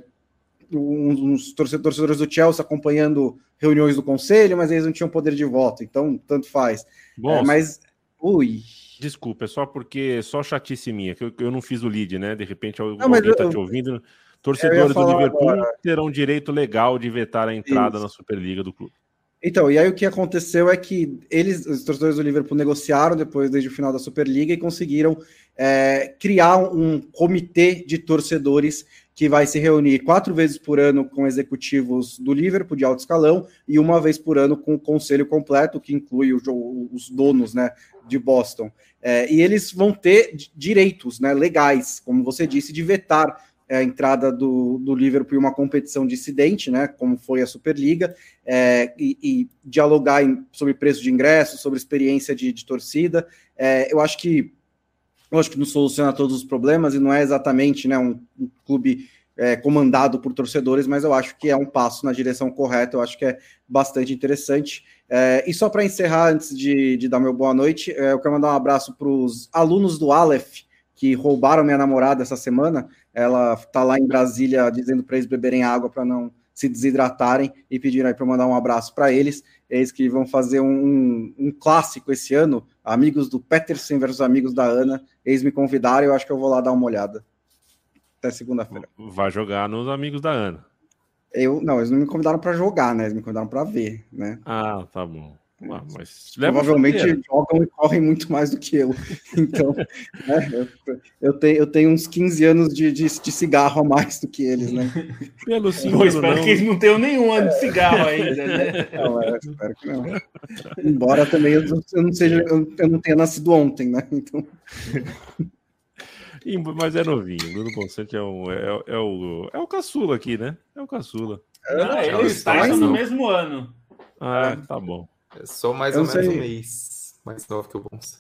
uns torcedores do Chelsea acompanhando reuniões do conselho, mas eles não tinham poder de voto, então tanto faz. Bom, é, mas, ui. Desculpa, é só porque só chatice minha, que eu, eu não fiz o lead, né? De repente alguém está te ouvindo. Torcedores do Liverpool agora. terão direito legal de vetar a entrada Isso. na Superliga do clube. Então, e aí o que aconteceu é que eles, os torcedores do Liverpool, negociaram depois, desde o final da Superliga, e conseguiram é, criar um comitê de torcedores que vai se reunir quatro vezes por ano com executivos do Liverpool de alto escalão e uma vez por ano com o conselho completo, que inclui o, os donos né, de Boston. É, e eles vão ter direitos né, legais, como você disse, de vetar é, a entrada do, do Liverpool em uma competição dissidente, né, como foi a Superliga, é, e, e, dialogar em, sobre preço de ingresso, sobre experiência de, de torcida. É, eu acho que Lógico que não soluciona todos os problemas e não é exatamente né, um, um clube é, comandado por torcedores, mas eu acho que é um passo na direção correta, eu acho que é bastante interessante. É, e só para encerrar, antes de, de, dar meu boa noite, é, eu quero mandar um abraço para os alunos do Aleph, que roubaram minha namorada essa semana. Ela está lá em Brasília dizendo para eles beberem água para não se desidratarem e pediram aí para mandar um abraço para eles. Eles que vão fazer um, um, clássico esse ano, amigos do Peterson versus amigos da Ana. Eles me convidaram, eu acho que eu vou lá dar uma olhada. Até segunda-feira. Vai jogar nos amigos da Ana. Eu não, eles não me convidaram para jogar, né? Eles me convidaram para ver, né? Ah, tá bom. Ah, mas provavelmente jogam e correm muito mais do que eu. *laughs* Então, né, eu, eu, tenho, eu tenho uns 15 anos de, de, de, cigarro a mais do que eles, né? *laughs* Pelo sim, espero não. que eles não tenham nenhum ano de cigarro ainda, né? *laughs* Não, é, espero que não. Embora também eu, eu não seja, eu, eu, não tenha nascido ontem, né? Então. Mas é novinho, Bruno Ponsante é, um, é, é, o, é o caçula aqui, né? É o caçula. Não, ele está no mesmo ano. Ah, tá bom. Eu sou mais eu ou menos sei. um mês mais novo que o Bonsa.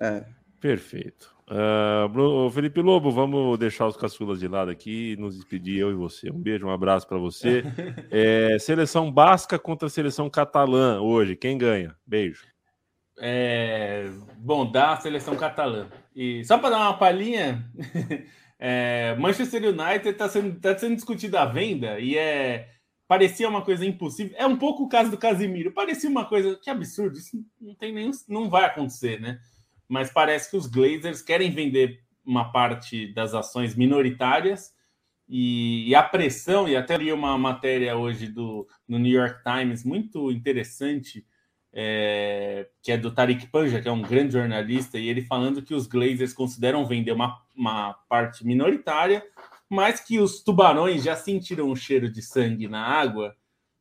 É. Perfeito. Uh, Felipe Lobo, vamos deixar os caçulas de lado aqui e nos despedir, eu e você. Um beijo, um abraço para você. *laughs* é, seleção basca contra a seleção catalã hoje. Quem ganha? Beijo. É, bom, dá a seleção catalã. E só para dar uma palhinha, *laughs* é, Manchester United está sendo, tá sendo discutido a venda e é parecia uma coisa impossível. É um pouco o caso do Casimiro. Parecia uma coisa que absurdo, isso não tem nem não vai acontecer, né? Mas parece que os Glazers querem vender uma parte das ações minoritárias e, e a pressão, e até li uma matéria hoje do, no New York Times muito interessante, é, que é do Tariq Panja, que é um grande jornalista, e ele falando que os Glazers consideram vender uma, uma parte minoritária mas que os tubarões já sentiram o cheiro de sangue na água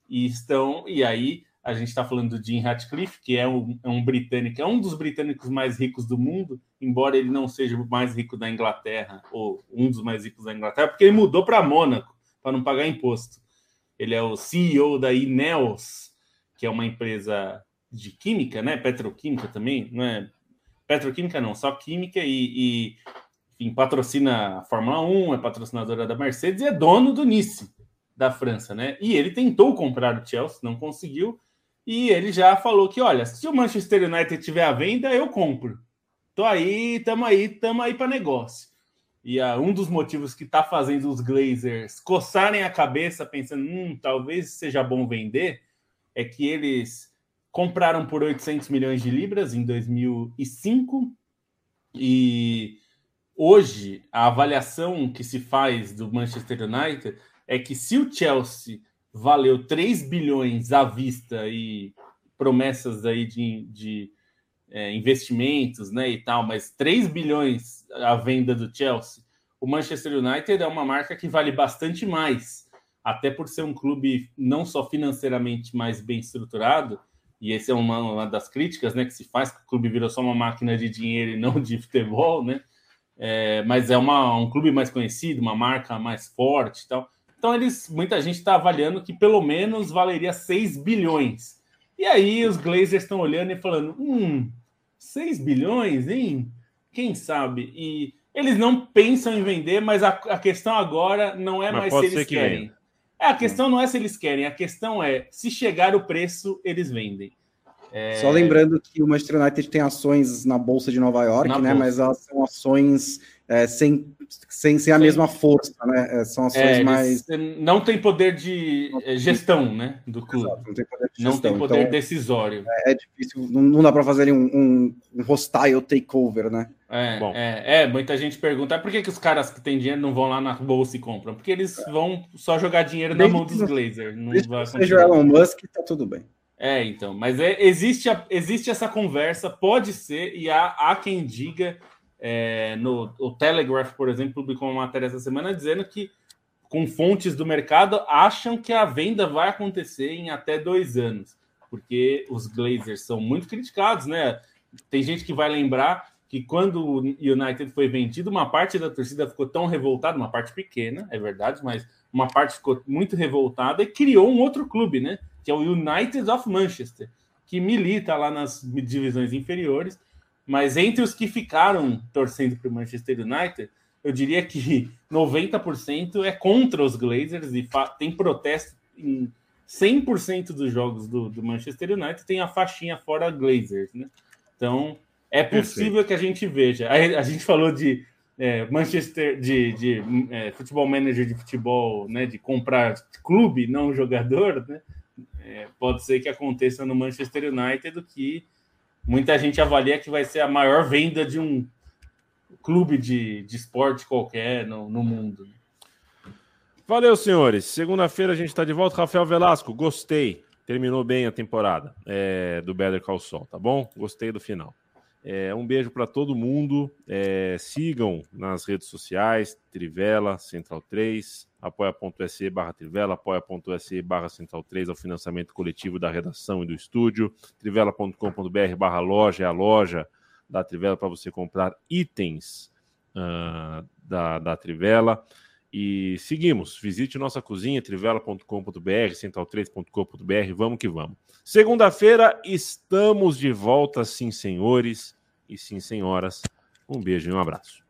e estão. E aí a gente está falando do Jim Ratcliffe, que é um, é um, britânico, é um dos britânicos mais ricos do mundo, embora ele não seja o mais rico da Inglaterra, ou um dos mais ricos da Inglaterra, porque ele mudou para Mônaco para não pagar imposto. Ele é o CEO da Ineos, que é uma empresa de química, né? Petroquímica também, não é? Petroquímica não, só química e, e enfim, patrocina a Fórmula 1, é patrocinadora da Mercedes e é dono do Nice, da França, né? E ele tentou comprar o Chelsea, não conseguiu, e ele já falou que, olha, se o Manchester United tiver à venda, eu compro. Tô aí, tamo aí, tamo aí para negócio. E uh, um dos motivos que está fazendo os Glazers coçarem a cabeça, pensando, hum, talvez seja bom vender, é que eles compraram por 800 milhões de libras em 2005 e hoje a avaliação que se faz do Manchester United é que se o Chelsea valeu 3 bilhões à vista e promessas aí de, de é, investimentos né, e tal, mas 3 bilhões à venda do Chelsea, o Manchester United é uma marca que vale bastante mais, até por ser um clube não só financeiramente mais bem estruturado, e essa é uma, uma das críticas né, que se faz, que o clube virou só uma máquina de dinheiro e não de futebol, né? É, mas é uma, um clube mais conhecido, uma marca mais forte e tal. Então, eles, muita gente está avaliando que pelo menos valeria 6 bilhões. E aí os Glazers estão olhando e falando: hum, 6 bilhões, hein? Quem sabe? E eles não pensam em vender, mas a, a questão agora não é mas mais se eles que querem. É, a questão não é se eles querem, a questão é se chegar o preço, eles vendem. É... Só lembrando que o Manchester United tem ações na Bolsa de Nova York, na né? Bolsa. Mas elas são ações é, sem, sem, sem a mesma força, né? É, são ações é, mais. Não tem poder de é, gestão, né? Do clube. Exato, não tem poder, de não tem poder então, decisório. É, é, difícil, não, não dá para fazer um, um, um hostile takeover, né? É, Bom. é, é, muita gente pergunta por que, que os caras que têm dinheiro não vão lá na bolsa e compram? Porque eles vão só jogar dinheiro na mão dos Glazers. Não vai seja o Elon Musk, tá tudo bem. É, então, mas é, existe, a, existe essa conversa, pode ser, e há, há quem diga é, no o Telegraph, por exemplo, publicou uma matéria essa semana dizendo que, com fontes do mercado, acham que a venda vai acontecer em até dois anos, porque os Glazers são muito criticados, né? Tem gente que vai lembrar que quando o United foi vendido, uma parte da torcida ficou tão revoltada, uma parte pequena, é verdade, mas uma parte ficou muito revoltada e criou um outro clube, né? Que é o United of Manchester, que milita lá nas divisões inferiores mas entre os que ficaram torcendo para o Manchester United, eu diria que *laughs* 90% é contra os Glazers e tem protesto em 100% dos jogos do, do, Manchester United, tem a faixinha fora Glazers, né? Então, é possível Perfeito. que a gente veja. A, a gente falou de é, Manchester, de, de é, futebol manager de futebol, né? De comprar clube, não jogador, né? É, pode ser que aconteça no Manchester United que muita gente avalia que vai ser a maior venda de um clube de, de esporte qualquer no, no mundo. Valeu, senhores. Segunda-feira a gente está de volta. Rafael Velasco, gostei. Terminou bem a temporada é, do Better Call tá bom? Gostei do final. É, um beijo para todo mundo. É, sigam nas redes sociais, Trivela, Central 3 apoia.se barra Trivela, apoia.se barra Central 3, ao financiamento coletivo da redação e do estúdio, trivela.com.br barra loja, é a loja da Trivela para você comprar itens uh, da, da Trivela. E seguimos, visite nossa cozinha, trivela.com.br, central3.com.br, vamos que vamos. Segunda-feira estamos de volta, sim senhores e sim senhoras. Um beijo e um abraço.